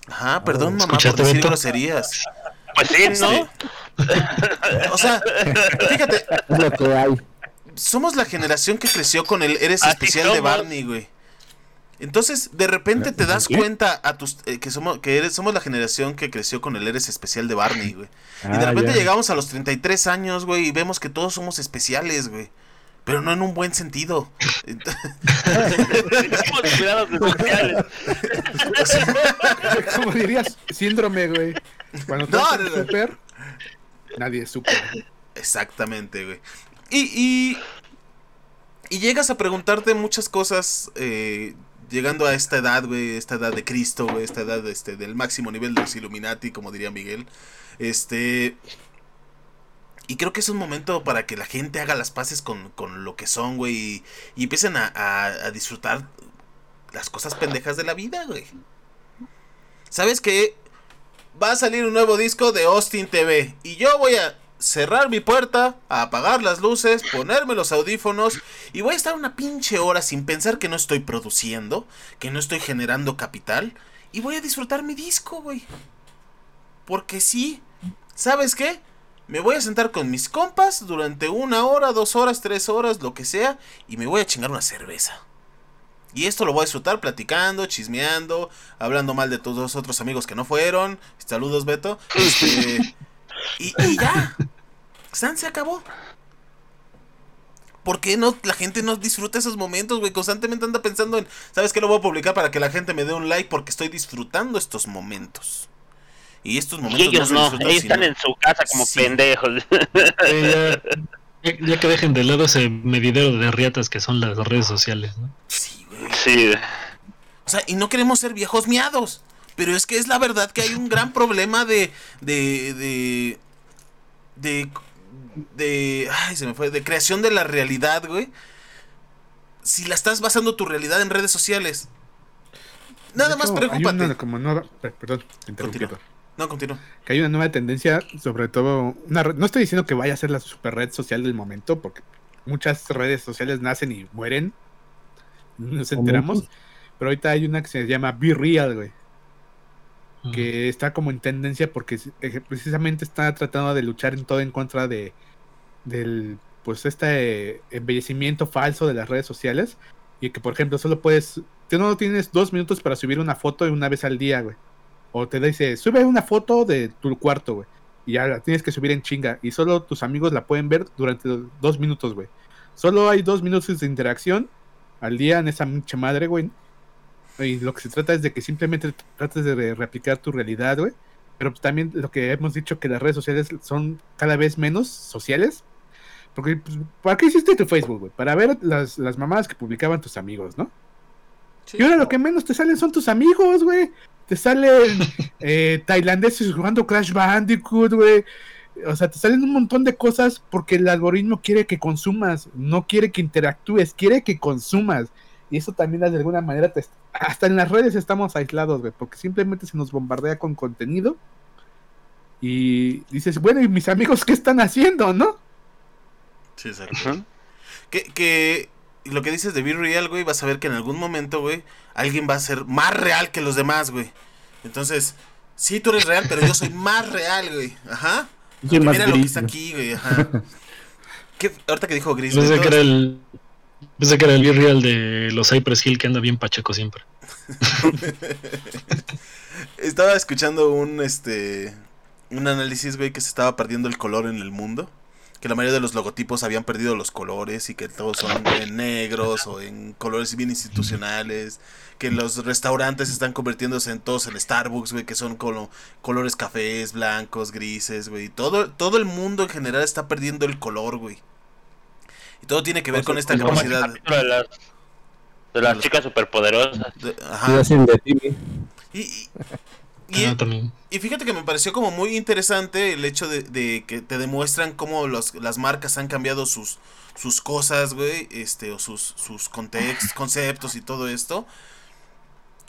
Ajá, perdón, mamá, por ¿Escuchaste, decir Beto? groserías. Pues sí, ¿no? Sí. O sea, fíjate, Es lo que hay. somos la generación que creció con el Eres Así Especial de. Barney, güey. Entonces, de repente te das ¿Qué? cuenta a tus eh, que somos que eres somos la generación que creció con el Eres Especial de Barney, güey. y de Ah, repente ya. llegamos a los 33 años, güey, y vemos que todos somos especiales, güey. Pero no en un buen sentido. Como dirías, síndrome, güey. Cuando No, no, no. super, nadie es super. Exactamente, güey. Y, y, y llegas a preguntarte muchas cosas eh, llegando a esta edad, güey, esta edad de Cristo, güey, esta edad este, del máximo nivel de los Illuminati, como diría Miguel. Este... Y creo que es un momento para que la gente haga las paces con, con lo que son, güey, y, empiecen a, a- a disfrutar las cosas pendejas de la vida, güey. ¿Sabes qué? Va a salir un nuevo disco de Austin TV. Y yo voy a cerrar mi puerta, a apagar las luces, ponerme los audífonos y voy a estar una pinche hora sin pensar que no estoy produciendo, que no estoy generando capital y voy a disfrutar mi disco, güey. Porque sí, ¿sabes qué? Me voy a sentar con mis compas durante una hora, dos horas, tres horas, lo que sea, y me voy a chingar una cerveza. Y esto lo voy a disfrutar platicando, chismeando, hablando mal de todos los otros amigos que no fueron. Saludos, Beto. Este, y, ya. San se acabó. ¿Por qué no la gente no disfruta esos momentos, güey? Constantemente anda pensando en, ¿sabes qué? Lo voy a publicar para que la gente me dé un like porque estoy disfrutando estos momentos. Y estos Y momentos ellos se no, disfrutan ellos están no- en su casa como Sí. pendejos. Eh, ya, que dejen de lado ese medidero de riatas que son las redes sociales, ¿no? Sí, güey. Sí, O sea, y no queremos ser viejos miados. Pero es que es la verdad que hay un gran problema de. de. de. de. de ay, se me fue. de creación de la realidad, güey. Si la estás basando tu realidad en redes sociales. Nada De más hecho, Hay preocúpate. una como nueva, per- perdón, te. No, continúa. que hay una nueva tendencia, sobre todo, una red- no estoy diciendo que vaya a ser la super red social del momento, porque muchas redes sociales nacen y mueren, nos enteramos, pero ahorita hay una que se llama Be Real, güey, Mm. que está como en tendencia porque precisamente está tratando de luchar en todo en contra de del pues este embellecimiento falso de las redes sociales. Y que por ejemplo solo puedes tú no tienes dos minutos para subir una foto una vez al día güey o te dice sube una foto de tu cuarto güey y ya la tienes que subir en chinga y solo tus amigos la pueden ver durante dos minutos güey solo hay dos minutos de interacción al día en esa pinche madre güey y lo que se trata es de que simplemente trates de re- replicar tu realidad, güey. Pero pues, también lo que hemos dicho que las redes sociales son cada vez menos sociales. Porque, pues, ¿para qué hiciste tu Facebook, güey? Para ver las, las mamadas que publicaban tus amigos, ¿no? Y ahora lo que menos te salen son tus amigos, güey. Te salen eh, tailandeses jugando Crash Bandicoot, güey. O sea, te salen un montón de cosas porque el algoritmo quiere que consumas, no quiere que interactúes, quiere que consumas. Y eso también de alguna manera te, hasta en las redes estamos aislados, güey, porque simplemente se nos bombardea con contenido. Y dices, bueno, ¿y mis amigos qué están haciendo, no? Sí, exacto. Que, que lo que dices de Be Real, güey, vas a ver que en algún momento, güey, alguien va a ser más real que los demás, güey. Entonces, sí, tú eres real, pero yo soy más real, güey. Ajá. Yo más mira lo que está aquí, güey. Ajá. ¿Qué- ahorita que dijo Gris, Pensé que era el. Pensé que era el Be Real de los Cypress Hill que anda bien pacheco siempre. Estaba escuchando un este un análisis, güey, que se estaba perdiendo el color en el mundo. Que la mayoría de los logotipos habían perdido los colores y que todos son en negros o en colores bien institucionales, que los restaurantes están convirtiéndose en todos en Starbucks, güey, que son como colores cafés, blancos, grises, güey. Todo, todo el mundo en general está perdiendo el color, güey. Y todo tiene que ver con esta capacidad. de las, de las chicas superpoderosas. de- ajá. Y, y- y- Ah, también. y fíjate que me pareció como muy interesante el hecho de, de que te demuestran cómo los, las marcas han cambiado sus, sus cosas, güey, este, o sus, sus context- conceptos y todo esto.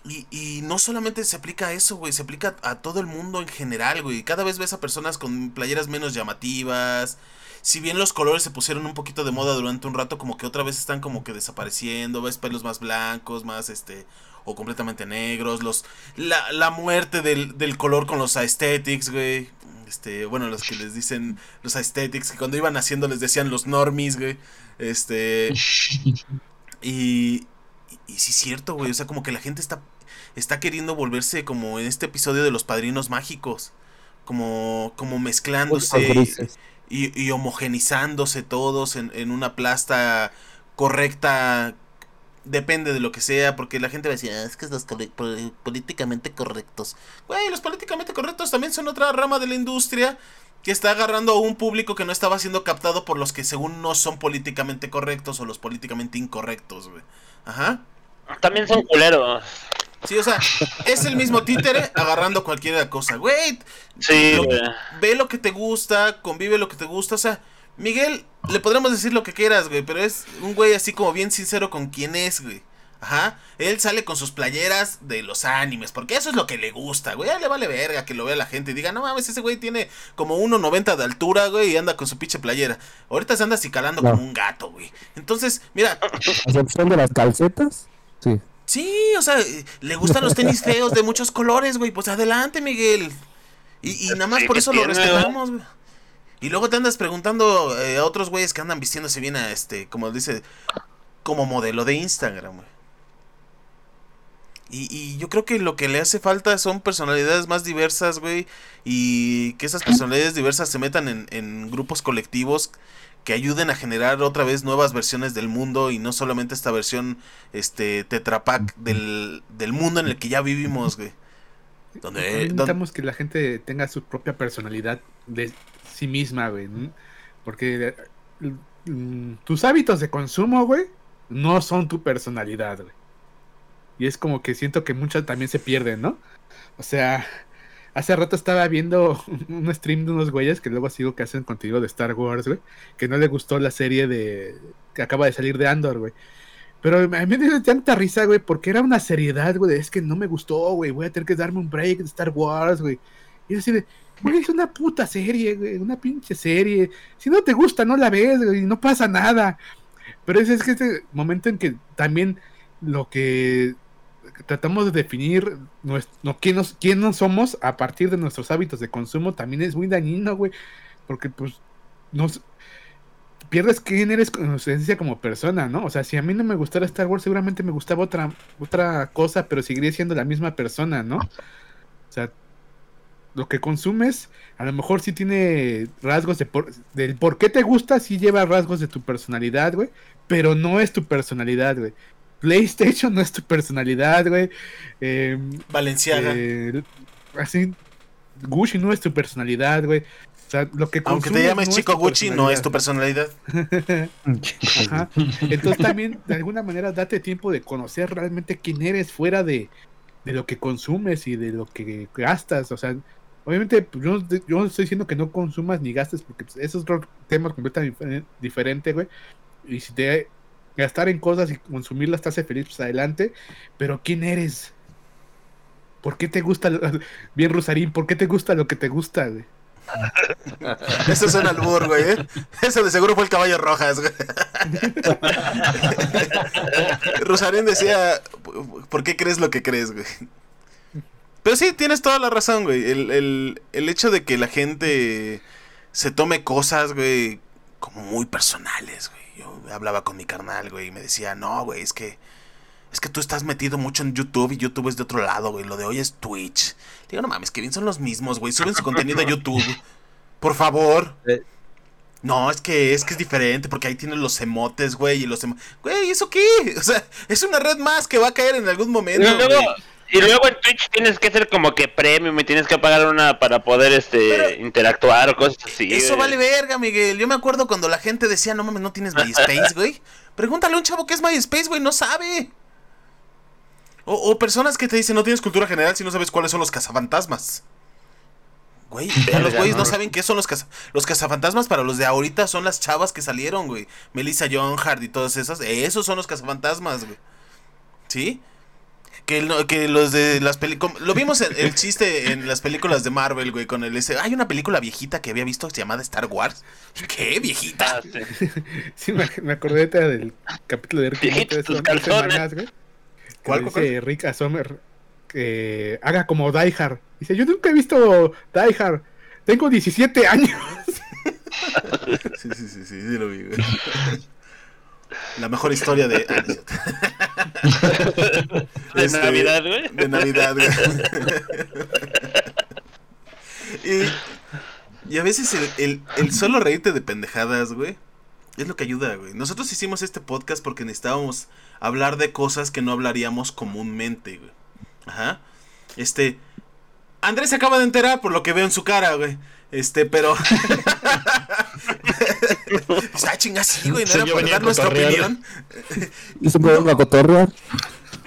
Y, y no solamente se aplica a eso, güey, se aplica a todo el mundo en general, güey. Cada vez ves a personas con playeras menos llamativas. Si bien los colores se pusieron un poquito de moda durante un rato, como que otra vez están como que desapareciendo. Ves pelos más blancos, más este, o completamente negros. Los, la, la muerte del, del color con los aesthetics, güey. Este, bueno, los que les dicen los aesthetics, que cuando iban haciendo les decían los normies, güey. Este, y, y, sí es cierto, güey. O sea, como que la gente está, está queriendo volverse como en este episodio de los padrinos mágicos. Como, como mezclándose y, y homogenizándose todos en, en una plasta correcta. Depende de lo que sea, porque la gente va a decir, "Ah, es que es los políticamente correctos. Güey, los políticamente correctos también son otra rama de la industria que está agarrando a un público que no estaba siendo captado por los que según no son políticamente correctos o los políticamente incorrectos, güey. Ajá. También son culeros. Sí, o sea, es el mismo títere agarrando cualquier cosa. Güey, Sí, Lo- ve lo que te gusta, convive lo que te gusta, o sea, Miguel, le podremos decir lo que quieras, güey, pero es un güey así como bien sincero con quién es, güey. Ajá, él sale con sus playeras de los animes, porque eso es lo que le gusta, güey. A él le vale verga que lo vea la gente y diga, no mames, ese güey tiene como 1.90 de altura, güey, y anda con su pinche playera. Ahorita se anda acicalando No. como un gato, güey. Entonces, mira, A excepción de las calcetas. Sí. Sí, o sea, le gustan los tenis feos de muchos colores, güey. Pues adelante, Miguel. Y, y nada más por ¿qué eso lo respetamos, güey. Y luego te andas preguntando eh, a otros güeyes que andan vistiéndose bien a este, como dice, como modelo de Instagram, güey. Y, y yo creo que lo que le hace falta son personalidades más diversas, güey. Y que esas personalidades diversas se metan en, en grupos colectivos que ayuden a generar otra vez nuevas versiones del mundo y no solamente esta versión este tetrapack del, del mundo en el que ya vivimos, güey. Donde, Necesitamos que la gente tenga su propia personalidad de sí misma, güey. Porque mm, tus hábitos de consumo, güey, no son tu personalidad, güey. Y es como que siento que muchas también se pierden, ¿no? O sea, hace rato estaba viendo un stream de unos güeyes que luego sigo que hacen contenido de Star Wars, güey, que no le gustó la serie de que acaba de salir de Andor, güey. Pero a mí me dio tanta risa, güey, porque era una seriedad, güey. Es que no me gustó, güey. Voy a tener que darme un break de Star Wars, güey. Y yo así de, güey, es una puta serie, güey. Una pinche serie. Si no te gusta, no la ves, güey. No pasa nada. Pero es, es que este momento en que también lo que tratamos de definir nues- no, quién nos somos a partir de nuestros hábitos de consumo también es muy dañino, güey. Porque pues nos pierdes quién eres con esencia como persona, ¿no? O sea, si a mí no me gustara Star Wars, seguramente me gustaba otra, otra cosa, pero seguiría siendo la misma persona, ¿no? O sea, lo que consumes, a lo mejor sí tiene rasgos de por, del por qué te gusta, sí lleva rasgos de tu personalidad, güey, pero no es tu personalidad, güey. PlayStation no es tu personalidad, güey. Eh, Valenciaga. eh, así, Gucci no es tu personalidad, güey. O sea, lo que Aunque te llames no Chico Gucci, no es tu personalidad. Ajá. Entonces también, de alguna manera, date tiempo de conocer realmente quién eres fuera de, de lo que consumes y de lo que gastas. O sea, obviamente, pues, yo, no- yo no estoy diciendo que no consumas ni gastes, porque pues, eso es otro tema completamente difer- diferente, güey. Y si te gastar en cosas y consumirlas te hace feliz, pues adelante. Pero ¿quién eres? ¿Por qué te gusta, lo- bien Rosarín, por qué te gusta lo que te gusta, güey? Eso es un albur, güey. ¿eh? Eso de seguro fue el caballo rojas, güey. Rosarín decía, ¿por qué crees lo que crees, güey? Pero sí, tienes toda la razón, güey. El, el, el hecho de que la gente se tome cosas, güey, como muy personales, güey. Yo hablaba con mi carnal, güey, y me decía, no, güey, es que... Es que tú estás metido mucho en YouTube y YouTube es de otro lado, güey. Lo de hoy es Twitch. Digo, no mames, que bien son los mismos, güey. Suben su contenido a YouTube. Por favor. Eh. No, es que es que es diferente porque ahí tienes los emotes, güey, y los emo- Güey, ¿eso qué? O sea, es una red más que va a caer en algún momento. luego, güey. Y luego en Twitch tienes que hacer como que premium y tienes que pagar una para poder este Pero- interactuar o cosas así. Eso güey. vale verga, Miguel. Yo me acuerdo cuando la gente decía, no mames, no tienes MySpace, güey. Pregúntale a un chavo qué es MySpace, güey, no sabe. O, o personas que te dicen, no tienes cultura general si no sabes cuáles son los cazafantasmas. Güey, ya los Verga, güeyes no no. saben qué son los caza Los cazafantasmas para los de ahorita son las chavas que salieron, güey. Melissa John Hart y todas esas. Esos son los cazafantasmas, güey. ¿Sí? Que, que los de las películas. Lo vimos en el chiste en las películas de Marvel, güey. Con el ese. Hay una película viejita que había visto llamada Star Wars. ¿Qué? ¿Viejita? Ah, sí. Sí, me, me acordé ahorita del capítulo de Rick de tus hace unas calzones. semanas, güey. ¿Cuál, ¿Cuál, cuál, dice Rick a Sommer que haga como Die Hard. Dice, yo nunca he visto Die Hard. Tengo 17 años. Sí, sí, sí, sí, sí lo vi, güey. La mejor historia de. ah, no. De Este, Navidad, güey. De Navidad, güey. y, y a veces el, el- el solo reírte de pendejadas, güey, es lo que ayuda, güey. Nosotros hicimos este podcast porque necesitábamos hablar de cosas que no hablaríamos comúnmente, güey. Ajá. Este. Andrés se acaba de enterar por lo que veo en su cara, güey. Este, pero. Pues, ah, chinga, sí, güey. No Sí, era por dar nuestra opinión. Y se me a cotorrear.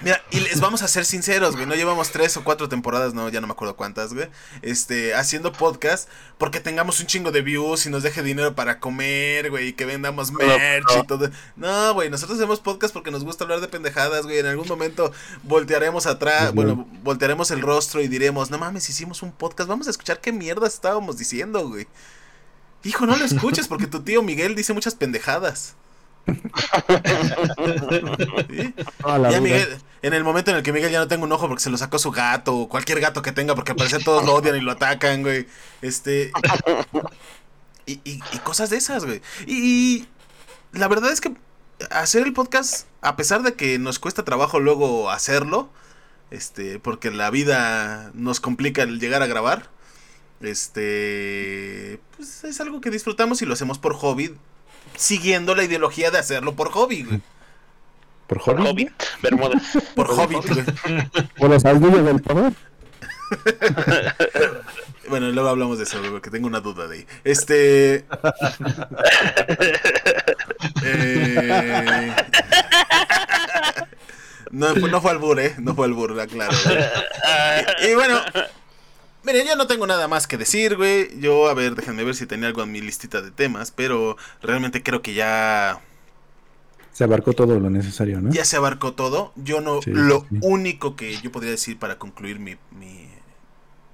Mira, y les vamos a ser sinceros, güey. No llevamos tres o cuatro temporadas, no, ya no me acuerdo cuántas, güey. Este, haciendo podcast porque tengamos un chingo de views y nos deje dinero para comer, güey, y que vendamos merch y todo. No, güey, nosotros hacemos podcast porque nos gusta hablar de pendejadas, güey. En algún momento voltearemos atrás, bueno, voltearemos el rostro y diremos, no mames, hicimos un podcast, vamos a escuchar qué mierda estábamos diciendo, güey. Hijo, no lo escuches porque tu tío Miguel dice muchas pendejadas. Ya. Miguel, en el momento en el que Miguel ya no tenga un ojo porque se lo sacó su gato, o cualquier gato que tenga, porque al parecer todos lo odian y lo atacan, güey. Este. Y, y- y cosas de esas, güey. Y, y la verdad es que hacer el podcast, a pesar de que nos cuesta trabajo luego hacerlo, este, porque la vida nos complica el llegar a grabar, este, pues es algo que disfrutamos y lo hacemos por hobby, siguiendo la ideología de hacerlo por hobby, güey. ¿Por hobby? Hobbit, Bermudas. Por hobby, güey. Por los algunos del poder. Bueno, luego hablamos de eso, güey, porque tengo una duda de ahí. Este. Eh, No, fue- no fue albur, ¿eh? No fue albur, la claro. Y, y bueno, miren, yo no tengo nada más que decir, güey. Yo, a ver, déjenme ver si tenía algo en mi listita de temas, pero realmente creo que ya, Se abarcó todo lo necesario, ¿no? ya se abarcó todo. Yo no, Sí, lo sí. único que yo podría decir para concluir mi, mi,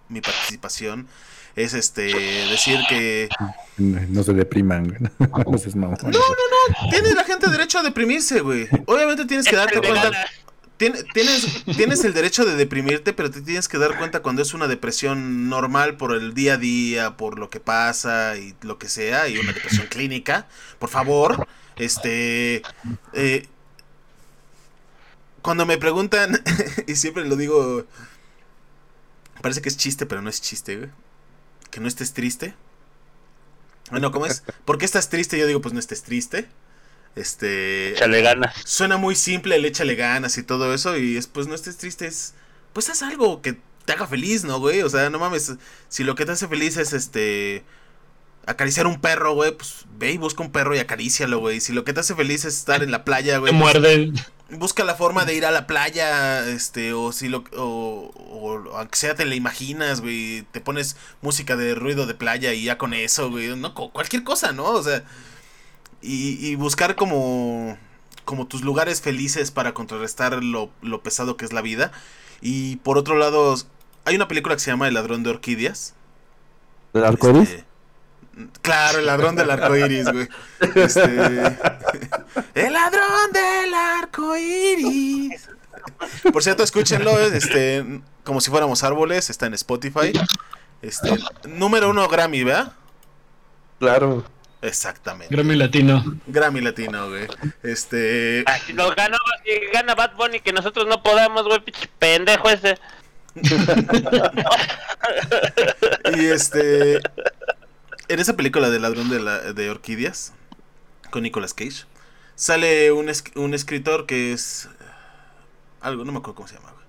mi participación es este decir que No se depriman, güey. No. No, no, no. Tiene la gente derecho a deprimirse, güey. Obviamente tienes que darte cuenta. Tienes, tienes el derecho de deprimirte, pero te tienes que dar cuenta cuando es una depresión normal por el día a día, por lo que pasa y lo que sea, y una depresión clínica. Por favor, este. eh, cuando me preguntan, y siempre lo digo, parece que es chiste, pero no es chiste, güey. Que no estés triste. Bueno, ¿cómo es? ¿Por qué estás triste? Yo digo, pues no estés triste. Este. Échale ganas. Suena muy simple el échale ganas y todo eso. Y es, pues no estés triste, es. Pues haz algo que te haga feliz, ¿no, güey? O sea, no mames. Si lo que te hace feliz es este. Acariciar un perro, güey, pues ve y busca un perro y acarícialo, güey. Si lo que te hace feliz es estar en la playa, Te güey. pues, muerde. busca la forma de ir a la playa, este, o si lo, o, o aunque sea te la imaginas, güey, te pones música de ruido de playa y ya con eso, güey, no, cu- cualquier cosa, ¿no? O sea, y, y buscar como, como tus lugares felices para contrarrestar lo, lo pesado que es la vida. Y por otro lado, hay una película que se llama El ladrón de orquídeas. ¿Del arcoíris? Este, claro, el ladrón del arco iris, güey. Este, el ladrón del arco iris. Por cierto, escúchenlo, este, como si fuéramos árboles, está en Spotify. Este, número uno Grammy, ¿verdad? Claro. Exactamente. Grammy Latino. Grammy latino, güey. Este, si lo gana, si gana Bad Bunny que nosotros no podamos, güey, pinche pendejo ese. y este, En esa película de Ladrón de, la- de Orquídeas, con Nicolas Cage, sale un, es- un escritor que es... Algo, no me acuerdo cómo se llama, güey.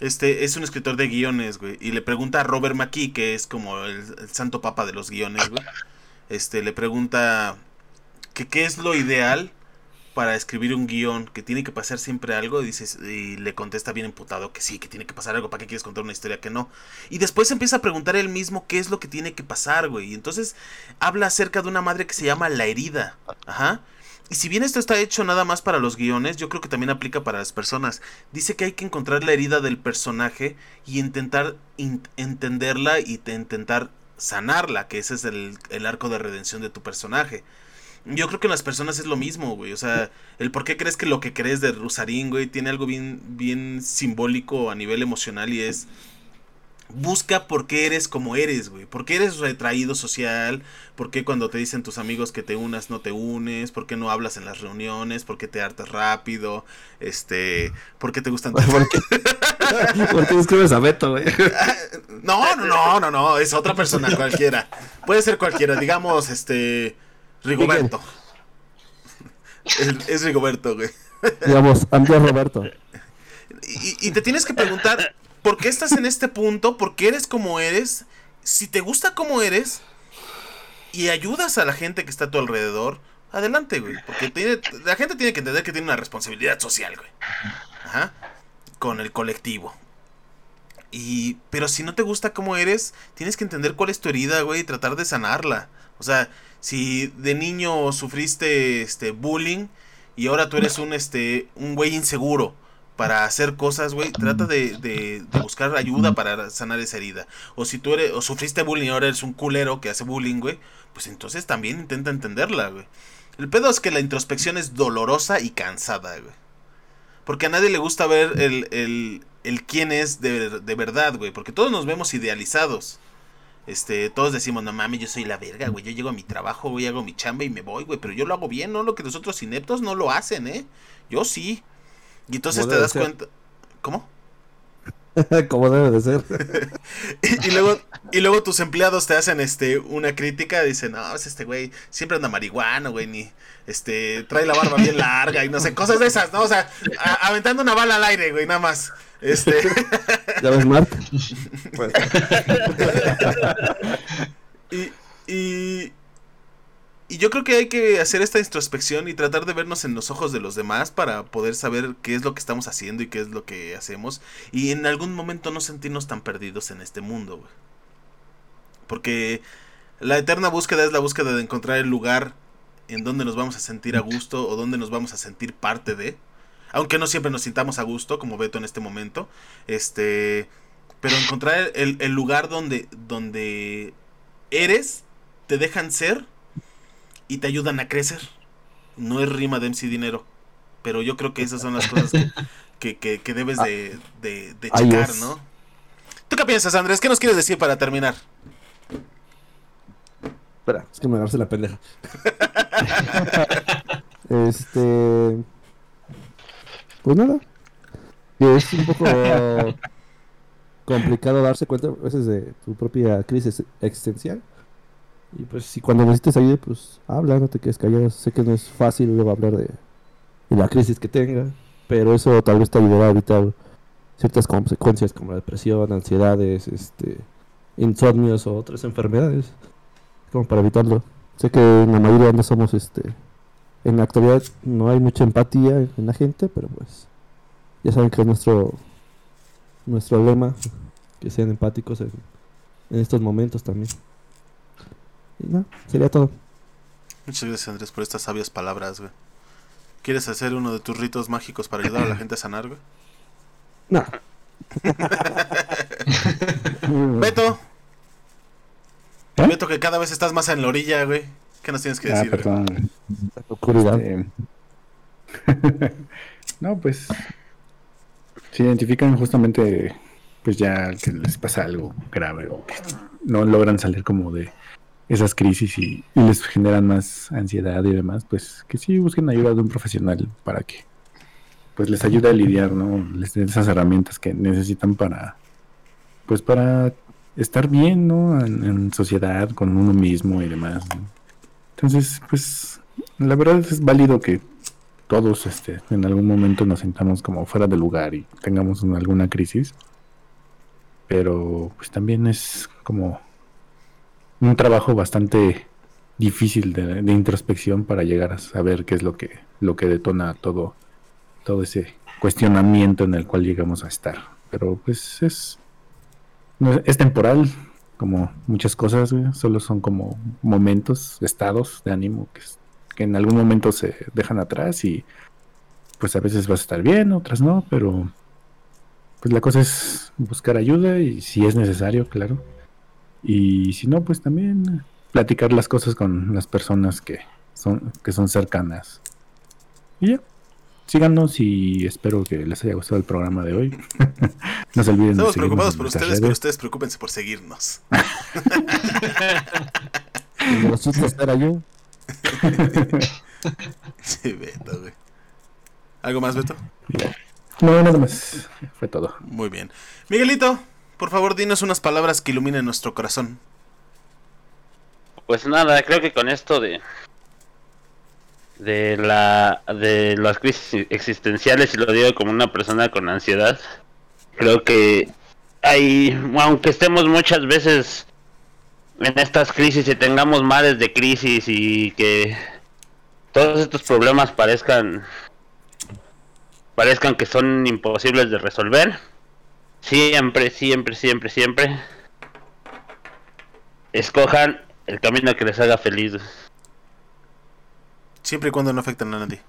Este es un escritor de guiones, güey. Y le pregunta a Robert McKee, que es como el, el santo papa de los guiones, güey. Este, le pregunta qué es lo ideal para escribir un guion, que tiene que pasar siempre algo, y, y le contesta bien emputado que sí, que tiene que pasar algo, ¿para qué quieres contar una historia que no? Y después empieza a preguntar él mismo qué es lo que tiene que pasar, güey. Y entonces habla acerca de una madre que se llama La Herida. Ajá. Y si bien esto está hecho nada más para los guiones, yo creo que también aplica para las personas. Dice que hay que encontrar la herida del personaje y intentar in- entenderla y te- intentar sanarla, que ese es el, el arco de redención de tu personaje. Yo creo que en las personas es lo mismo, güey. O sea, el por qué crees que lo que crees de Rusarín, güey, tiene algo bien, bien simbólico a nivel emocional y es busca por qué eres como eres, güey. ¿Por qué eres retraído social? ¿Por qué cuando te dicen tus amigos que te unas no te unes? ¿Por qué no hablas en las reuniones? ¿Por qué te hartas rápido? Este, ¿por qué te gustan tanto? ¿Por qué? ¿Por qué escribes a Beto, güey? No, no, no, no, no, es otra persona cualquiera. Puede ser cualquiera, digamos, este Rigoberto. Es, es Rigoberto, güey. Digamos, Andrés Roberto. Y, y te tienes que preguntar, ¿por qué estás en este punto? ¿Por qué eres como eres? Si te gusta como eres y ayudas a la gente que está a tu alrededor, adelante, güey. Porque tiene, la gente tiene que entender que tiene una responsabilidad social, güey. Ajá. Con el colectivo. Y, pero si no te gusta como eres, tienes que entender cuál es tu herida, güey, y tratar de sanarla. O sea, si de niño sufriste este bullying y ahora tú eres un este un güey inseguro para hacer cosas, güey, trata de, de, de buscar ayuda para sanar esa herida. O si tú eres o sufriste bullying y ahora eres un culero que hace bullying, güey, pues entonces también intenta entenderla, güey. El pedo es que la introspección es dolorosa y cansada, güey. Porque a nadie le gusta ver el, el, el quién es de, de verdad, güey. Porque todos nos vemos idealizados. Este, todos decimos, no mames, yo soy la verga, güey. Yo llego a mi trabajo, güey, hago mi chamba y me voy, güey. Pero yo lo hago bien, ¿no? Lo que los otros ineptos no lo hacen, ¿eh? Yo sí. Y entonces te das ser. cuenta. ¿Cómo? Como debe de ser. y luego y luego tus empleados te hacen este una crítica dicen no es este güey siempre anda marihuano güey ni este trae la barba bien larga y no sé cosas de esas no o sea a- aventando una bala al aire güey nada más este ¿Ya ves, Mark? Pues, y, y y yo creo que hay que hacer esta introspección y tratar de vernos en los ojos de los demás para poder saber qué es lo que estamos haciendo y qué es lo que hacemos. Y en algún momento no sentirnos tan perdidos en este mundo, güey. Porque la eterna búsqueda es la búsqueda de encontrar el lugar en donde nos vamos a sentir a gusto o donde nos vamos a sentir parte de. Aunque no siempre nos sintamos a gusto, como Beto en este momento. Este. Pero encontrar el, el lugar donde, donde eres, te dejan ser y te ayudan a crecer. No es rima de MC Dinero. Pero yo creo que esas son las cosas que, que, que- que debes de, de, de checar. ¿no? ¿Tú qué piensas, Andrés? ¿Qué nos quieres decir para terminar? Espera, es que me agarré la pendeja. este. Pues nada. Es un poco complicado darse cuenta a veces de tu propia crisis existencial. Y pues si cuando necesites ayuda, pues habla, no te quedes callado. Sé que no es fácil luego hablar de, la crisis que tenga, pero eso tal vez te ayudará a evitar ciertas consecuencias como la depresión, ansiedades, este, insomnios o otras enfermedades como para evitarlo. Sé que en la mayoría no somos este en la actualidad no hay mucha empatía en, la gente, pero pues ya saben que es nuestro nuestro lema que sean empáticos en estos momentos también. Y nada, sería todo. Muchas gracias, Andrés, por estas sabias palabras, güey. ¿Quieres hacer uno de tus ritos mágicos para ayudar a la gente a sanar, güey? No. Beto. ¿Eh? Beto, que cada vez estás más en la orilla, güey. ¿Qué nos tienes que ah, decir? güey? perdón. La oscuridad. Este, no, pues se identifican justamente pues ya que les pasa algo grave o que no logran salir como de esas crisis y, les generan más ansiedad y demás, pues que sí busquen ayuda de un profesional para que pues les ayude a lidiar, ¿no? Les den esas herramientas que necesitan para pues para estar bien, ¿no? En, en sociedad, con uno mismo y demás. Entonces, pues, la verdad es válido que todos este, en algún momento nos sintamos como fuera de lugar y tengamos una- alguna crisis. Pero pues también es como un trabajo bastante difícil de, introspección para llegar a saber qué es lo que, lo que detona todo, todo ese cuestionamiento en el cual llegamos a estar. Pero pues es, es- temporal, como muchas cosas, solo son como momentos, estados de ánimo que, que en algún momento se dejan atrás y pues a veces vas a estar bien, otras no, pero pues la cosa es buscar ayuda y si es necesario, claro. Y si no, pues también platicar las cosas con las personas que son, que son cercanas. Y ya. Síganos y espero que les haya gustado el programa de hoy. no se olviden de Estamos seguirnos preocupados por ustedes, pero ustedes preocupense por seguirnos. El de los chistes era yo. Sí, Beto, güey. ¿Algo más, Beto? No, nada más. Fue todo. Muy bien. Miguelito, por favor, dinos unas palabras que iluminen nuestro corazón. Pues nada, creo que con esto de de la de las crisis existenciales y lo digo como una persona con ansiedad, creo que hay aunque estemos muchas veces en estas crisis y tengamos males de crisis y que todos estos problemas parezcan parezcan que son imposibles de resolver, siempre, siempre, siempre, siempre escojan el camino que les haga feliz. Siempre y cuando no afecten a nadie.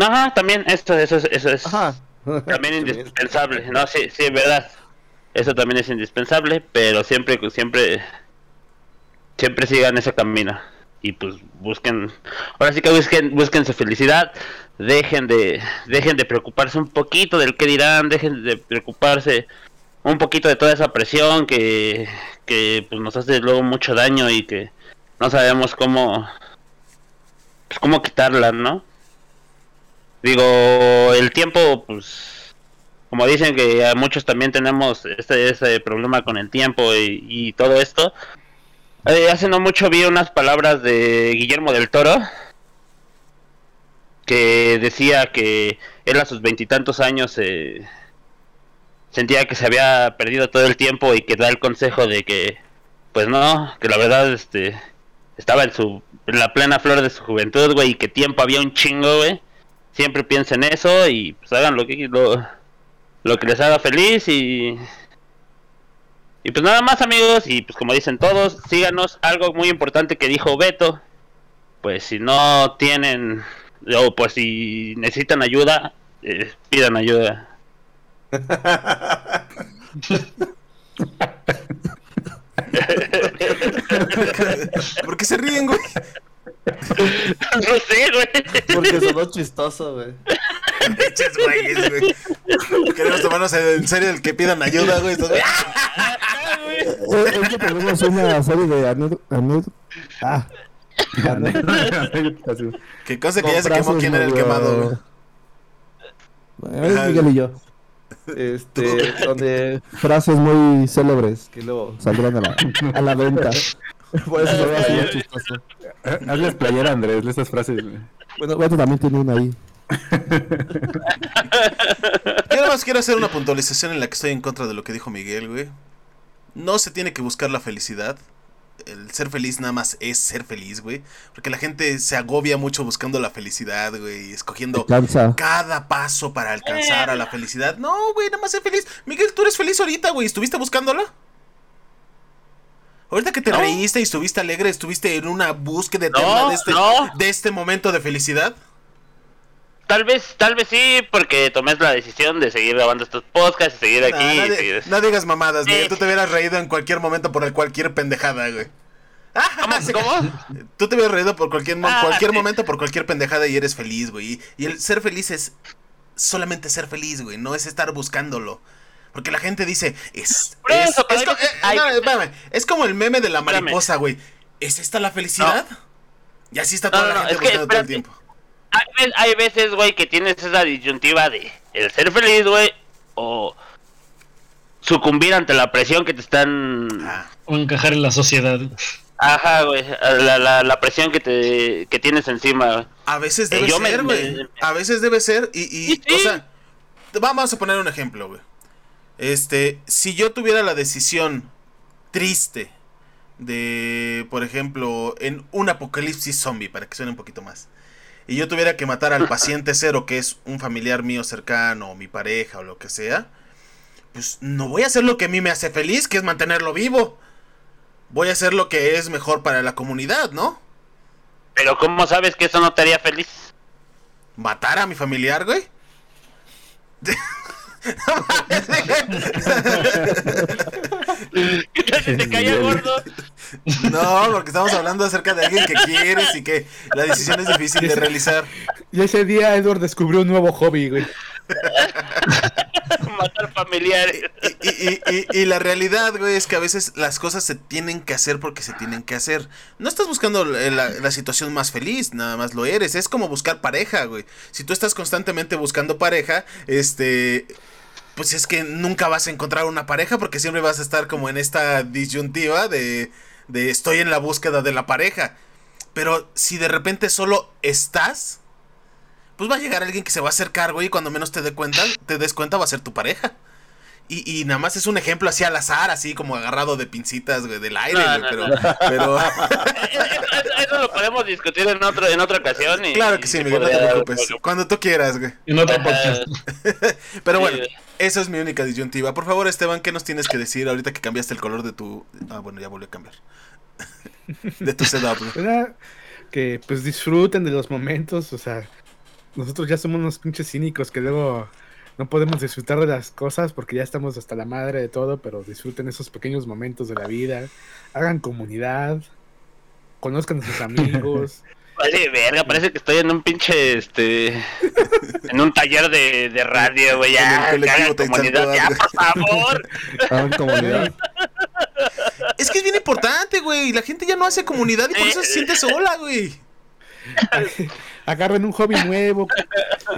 Ajá, también esto, eso, es- eso es Ajá. también indispensable, no, sí, sí, verdad. Eso también es indispensable, pero siempre, siempre, siempre sigan ese camino y pues busquen, ahora sí que busquen, busquen su felicidad, dejen de, dejen de preocuparse un poquito del que dirán, dejen de preocuparse un poquito de toda esa presión que, que pues nos hace luego mucho daño y que no sabemos cómo, pues, cómo quitarla, ¿no? Digo, el tiempo, pues, como dicen que a muchos también tenemos este, ese problema con el tiempo y, todo esto. Eh, hace no mucho vi unas palabras de Guillermo del Toro que decía que él a sus veintitantos años eh, sentía que se había perdido todo el tiempo y que da el consejo de que, pues no, que la verdad, este, estaba en su, en la plena flor de su juventud, güey, y que tiempo había un chingo, güey. Siempre piensen eso y pues hagan lo que lo, lo que les haga feliz y y pues nada más amigos y pues como dicen todos síganos. Algo muy importante que dijo Beto pues si no tienen o pues si necesitan ayuda eh, pidan ayuda ¿Por qué se ríen, güey? no sé güey Porque sonó chistoso, güey. Pinches güeyes, güey. Queremos tomarnos en serio el que pidan ayuda, güey. Estos- Eh, Es que tenemos una serie de anécdotas. Ah, Que cosa que ya se quemó quién era el quemado, güey. Eh, Miguel y yo. Este, donde Frases muy célebres que luego saldrán a la, a la venta. Por eso se ve así de chistoso. Hazles playera, Andrés, de estas frases. güey. Bueno, Beto también tiene una ahí. Yo nada más quiero hacer una puntualización en la que estoy en contra de lo que dijo Miguel, güey. No se tiene que buscar la felicidad. El ser feliz nada más es ser feliz, güey. Porque la gente se agobia mucho buscando la felicidad, güey. y Escogiendo cada paso para alcanzar a la felicidad. No, güey, nada más ser feliz. Miguel, tú eres feliz ahorita, güey. ¿Estuviste buscándola? Ahorita que te No. reíste y estuviste alegre, estuviste en una búsqueda eterna No, de, este, no. de este momento de felicidad. Tal vez tal vez sí porque tomé la decisión de seguir grabando estos podcasts y seguir Nah, aquí y no, seguir- no digas mamadas, Miguel. Tú te hubieras reído en cualquier momento por el cualquier pendejada, güey. ¿Cómo? ¿Cómo? Tú te hubieras reído por cualquier, Ah, cualquier sí. momento por cualquier pendejada y eres feliz, güey. Y, y el ser feliz es solamente ser feliz, güey. No es estar buscándolo. Porque la gente dice, es. Eso, co- eh, no, espérame, es como el meme de la mariposa, güey. ¿Es esta la felicidad? Y así está toda No, la no, no, gente buscando todo el tiempo. Hay, ve- hay veces, güey, que tienes esa disyuntiva de el ser feliz, güey, o sucumbir ante la presión que te están Ah, O encajar en la sociedad. Ajá, güey. La, la, la presión que te que tienes encima, güey. a veces Eh, debe yo me- ser, güey. A veces debe ser. Y, y Sí, sí. o sea, vamos a poner un ejemplo, güey. Este, si yo tuviera la decisión triste de, por ejemplo, en un apocalipsis zombie, para que suene un poquito más, y yo tuviera que matar al paciente cero, que es un familiar mío cercano, o mi pareja, o lo que sea, pues no voy a hacer lo que a mí me hace feliz, que es mantenerlo vivo. Voy a hacer lo que es mejor para la comunidad, ¿no? Pero ¿cómo sabes que eso no te haría feliz? ¿Matar a mi familiar, güey? ¿Qué tal si te caía gordo? No, porque estamos hablando acerca de alguien que quieres y que la decisión es difícil de realizar. Y ese día Edward descubrió un nuevo hobby, güey. Matar familiares. Y, y- y- y la realidad, güey, es que a veces las cosas se tienen que hacer porque se tienen que hacer. No estás buscando la, la- la situación más feliz, nada más lo eres. Es como buscar pareja, güey. Si tú estás constantemente buscando pareja, este... Pues es que nunca vas a encontrar una pareja porque siempre vas a estar como en esta disyuntiva de, de estoy en la búsqueda de la pareja. Pero si de repente solo estás, pues va a llegar alguien que se va a acercar, güey, y cuando menos te dé cuenta, te des cuenta va a ser tu pareja. Y, y nada más es un ejemplo así al azar, así como agarrado de pincitas, güey, del aire, No, güey, no, pero, no. pero Eso, eso lo podemos discutir en otro en otra ocasión. Y, claro que sí, Miguel, no te preocupes, cuando tú quieras, güey. En otro podcast. Pero bueno. Esa es mi única disyuntiva. Por favor, Esteban, ¿qué nos tienes que decir ahorita que cambiaste el color de tu... Ah, bueno, ya volvió a cambiar. de tu setup. Que pues disfruten de los momentos, o sea, nosotros ya somos unos pinches cínicos que luego no podemos disfrutar de las cosas porque ya estamos hasta la madre de todo, pero disfruten esos pequeños momentos de la vida, hagan comunidad, conozcan a sus amigos. Vale, verga, parece que estoy en un pinche, este, en un taller de, de radio, güey, ya, hagan comunidad, ya, por favor. Hagan comunidad. Es que es bien importante, güey. La gente ya no hace comunidad y por eso se siente sola, güey. agarren un hobby nuevo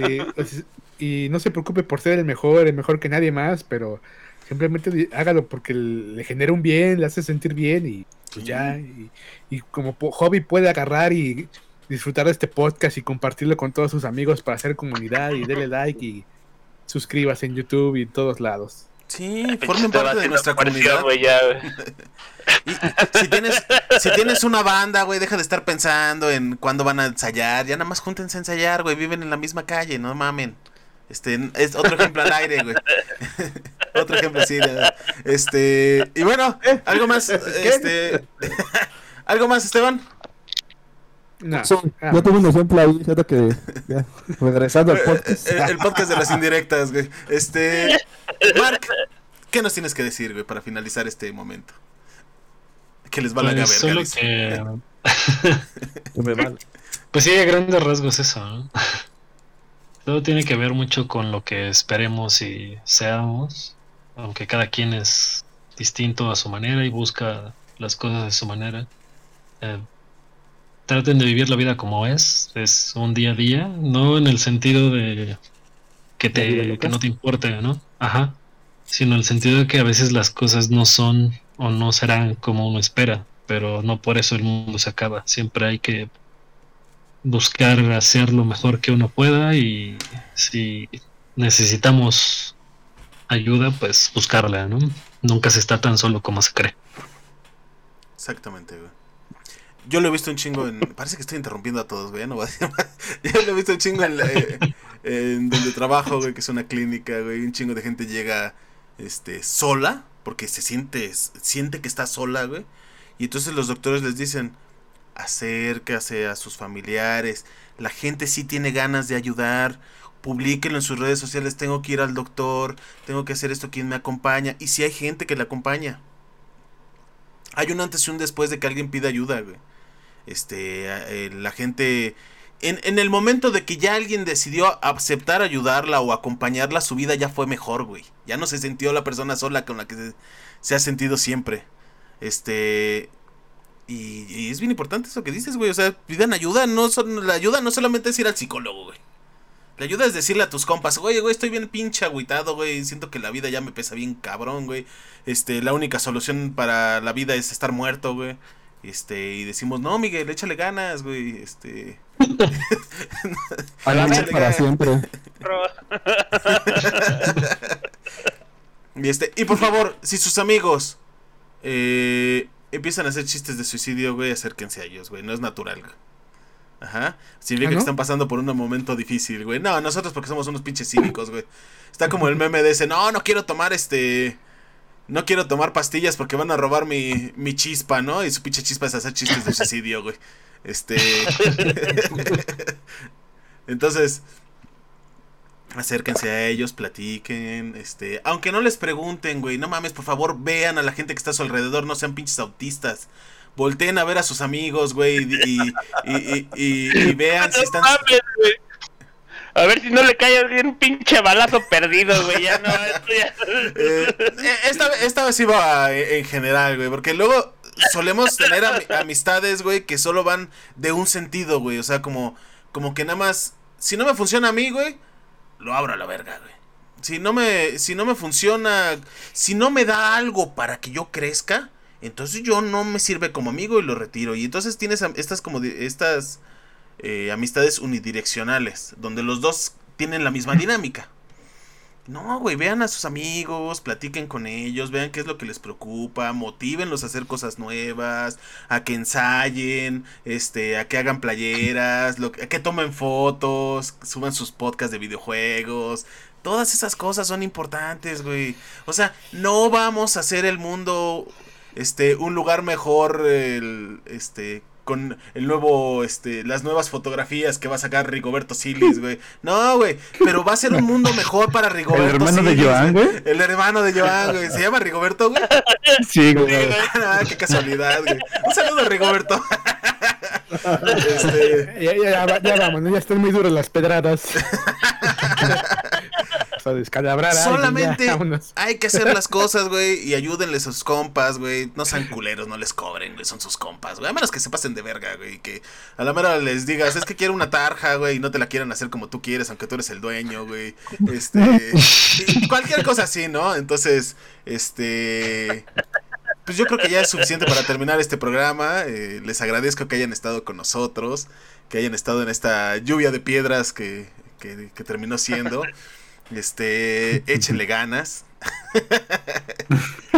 eh, pues, y no se preocupe por ser el mejor, el mejor que nadie más, pero simplemente hágalo porque le genera un bien, le hace sentir bien y pues ya. Y, y como hobby puede agarrar y disfrutar de este podcast y compartirlo con todos sus amigos para hacer comunidad y denle like y suscríbase en YouTube y en todos lados. Sí, Pinche formen parte de nuestra comunidad. ya, güey. Y si tienes, si tienes una banda, güey, deja de estar pensando en cuándo van a ensayar. Ya nada más júntense a ensayar, güey. Viven en la misma calle, no mamen. Este, es otro ejemplo al aire, güey. otro ejemplo, sí. ya. Este, y bueno, algo más, este, algo más, Esteban. No, Sí, ah, yo tuve un ejemplo ahí, fíjate que ya, regresando al podcast. Eh, El podcast de las indirectas, güey. Este, Mark, ¿qué nos tienes que decir, güey, para finalizar este momento? Que les valga Pues solo dice. que. Me vale. Pues sí, a grandes rasgos eso, ¿no? Todo tiene que ver mucho con lo que esperemos y seamos, aunque cada quien es distinto a su manera y busca las cosas de su manera. Eh, traten de vivir la vida como es, es un día a día, no en el sentido de que, te, que no te importe, ¿no? Ajá, sino en el sentido de que a veces las cosas no son o no serán como uno espera, pero no por eso el mundo se acaba, siempre hay que buscar hacer lo mejor que uno pueda y si necesitamos ayuda, pues buscarla, ¿no? Nunca se está tan solo como se cree. Exactamente, güey. Yo lo he visto un chingo en. Parece que estoy interrumpiendo a todos, güey. No voy a decir más. Yo lo he visto un chingo en, la- eh, donde trabajo, güey, que es una clínica, güey. Un chingo de gente llega este, sola, porque se siente, siente que está sola, güey. Y entonces los doctores les dicen: acérquese a sus familiares. La gente sí tiene ganas de ayudar. Publíquenlo en sus redes sociales. Tengo que ir al doctor. Tengo que hacer esto. ¿Quién me acompaña? Y si hay gente que le acompaña. Hay un antes y un después de que alguien pida ayuda, güey. Este, eh, la gente... En, en el momento de que ya alguien decidió aceptar ayudarla o acompañarla, su vida ya fue mejor, güey. Ya no se sintió la persona sola con la que se, ha sentido siempre. Este... Y, es bien importante eso que dices, güey. O sea, pidan ayuda. No son, la ayuda no solamente es ir al psicólogo, güey. Le ayudas a decirle a tus compas, oye, güey, estoy bien pinche agüitado, güey. Siento que la vida ya me pesa bien cabrón, güey. Este, la única solución para la vida es estar muerto, güey. Este, y decimos, no, Miguel, échale ganas, güey. Este. Para ganas. siempre. Y este, y por favor, si sus amigos eh, empiezan a hacer chistes de suicidio, güey, acérquense a ellos, güey. No es natural, güey. Ajá. Significa ¿Ah, no? que están pasando por un momento difícil, güey. No, nosotros porque somos unos pinches cívicos, güey. Está como el meme de ese, no, no quiero tomar este. No quiero tomar pastillas porque van a robar mi, mi chispa, ¿no? Y su pinche chispa es hacer chistes de suicidio, güey. Este. Entonces, acérquense a ellos, platiquen, este, aunque no les pregunten, güey, no mames, por favor, vean a la gente que está a su alrededor, no sean pinches autistas. Volteen a ver a sus amigos, güey, y, y, y- y- y vean si están... A ver si no le cae un pinche balazo perdido, güey. Ya no, esto ya. Eh, eh, esta, esta vez iba en general, güey, porque luego solemos tener ami- amistades, güey, que solo van de un sentido, güey, o sea, como, como que nada más, si no me funciona a mí, güey, lo abro a la verga, güey. Si no me, si no me funciona, si no me da algo para que yo crezca, entonces yo no me sirve como amigo y lo retiro. Y entonces tienes estas como estas eh, amistades unidireccionales, donde los dos tienen la misma dinámica. No, güey, vean a sus amigos, platiquen con ellos, vean qué es lo que les preocupa, motívenlos a hacer cosas nuevas, a que ensayen, este, a que hagan playeras, lo, a que tomen fotos, suban sus podcasts de videojuegos. Todas esas cosas son importantes, güey. O sea, no vamos a hacer el mundo este un lugar mejor el este con el nuevo este las nuevas fotografías que va a sacar Rigoberto Silis, güey. No, güey, pero va a ser un mundo mejor para Rigoberto El hermano de Silis, Joan, güey. El hermano de Joan, güey. ¿Se llama Rigoberto, güey? Sí, güey. Ah, qué casualidad, güey. Un saludo, Rigoberto. este, Ya, ya, ya, ya vámonos, ya están muy duras las pedradas. Descalabrar solamente hay que hacer las cosas, güey, y ayúdenles a sus compas, güey. No sean culeros, no les cobren, güey, son sus compas, güey. A menos que se pasen de verga, güey, y que a la mera les digas, es que quiero una tarja, güey, y no te la quieran hacer como tú quieres, aunque tú eres el dueño, güey. Este, cualquier cosa así, ¿no? Entonces, este, pues yo creo que ya es suficiente para terminar este programa. Eh, les agradezco que hayan estado con nosotros, que hayan estado en esta lluvia de piedras que, que, que terminó siendo. Este, échenle ganas.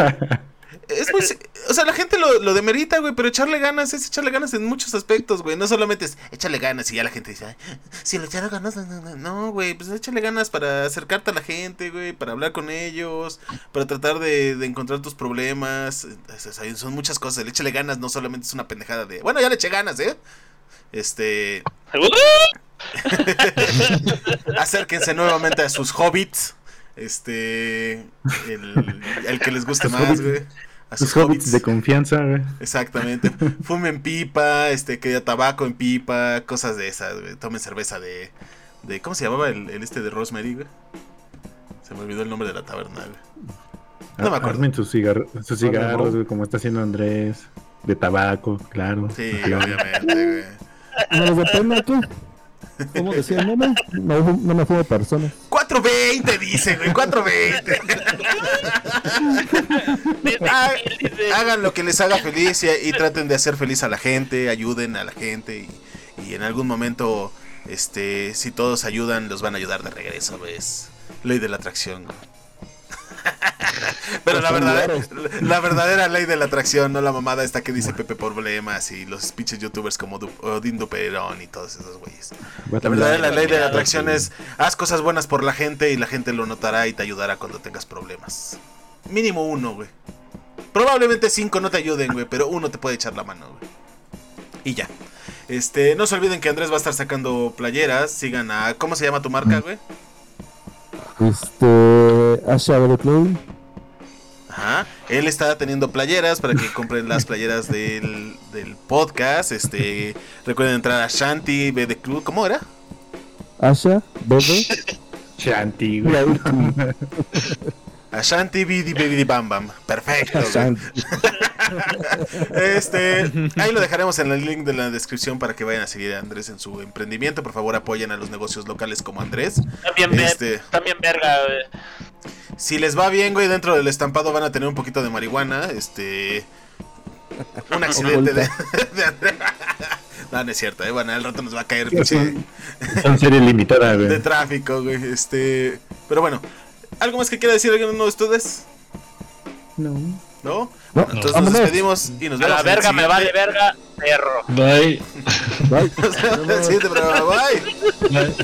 es muy, si- o sea, la gente lo, lo demerita, güey, pero echarle ganas es echarle ganas en muchos aspectos, güey. No solamente es echarle ganas y ya la gente dice, "Ay, si le echara ganas, no, no, no". no, güey, pues échale ganas para acercarte a la gente, güey, para hablar con ellos, para tratar de, de encontrar tus problemas. Es- es- son muchas cosas. El échale ganas no solamente es una pendejada de, bueno, ya le eché ganas, ¿eh? Este, acérquense nuevamente a sus hobbits. Este, el, el que les guste más, güey. A Sus hobbits de confianza, güey. Exactamente. Fumen pipa, este, que tabaco en pipa, cosas de esas, güey. Tomen cerveza de, de ¿cómo se llamaba el, el este de Rosemary, güey? Se me olvidó el nombre de la taberna, güey. No me acuerdo. Armen sus, cigarro- sus cigarros, como está haciendo Andrés. De tabaco, claro. Sí, obviamente, güey. ¿No les da pena qué? ¿Cómo decía el meme? No, no me fumo personas. 420 dice, güey, 420. Ha- Hagan lo que les haga feliz y, y traten de hacer feliz a la gente, ayuden a la gente y, y en algún momento, este, si todos ayudan, los van a ayudar de regreso, ¿ves? Ley de la atracción. güey. Pero la verdadera, la verdadera ley de la atracción, no la mamada esta que dice Pepe Problemas y los pinches youtubers como Du- Odín Duperón y todos esos güeyes. La verdadera ley de la atracción es haz cosas buenas por la gente y la gente lo notará y te ayudará cuando tengas problemas. Mínimo uno, güey. Probablemente cinco no te ayuden, güey, pero uno te puede echar la mano, güey. Y ya. Este, no se olviden que Andrés va a estar sacando playeras. Sigan a. ¿Cómo se llama tu marca, güey? Este. Asha Play. Ajá. Él está teniendo playeras para que compren las playeras del, del podcast. Este. Recuerden entrar a Shanti B de Club. ¿Cómo era? Asha, Bebe. Shanti, güey. La última. A Shanti Bidi Bidi Bam Bam. Perfecto. Este, ahí lo dejaremos en el link de la descripción para que vayan a seguir a Andrés en su emprendimiento. Por favor, apoyen a los negocios locales como Andrés. También, ver- Este, también verga, güey. si les va bien, güey, dentro del estampado van a tener un poquito de marihuana. Este, un accidente de, de Andrés. No, no es cierto, eh. Bueno, al rato nos va a caer pinche Son serie limitada, güey. de tráfico, güey. Este, pero bueno, ¿algo más que quiera decir alguno de ustedes? No. ¿No? No, Entonces nos vámonos. despedimos y nos A vemos. la en el verga me vale verga, perro. Bye. Bye. Nos vemos en el siguiente programa. Bye. Bye.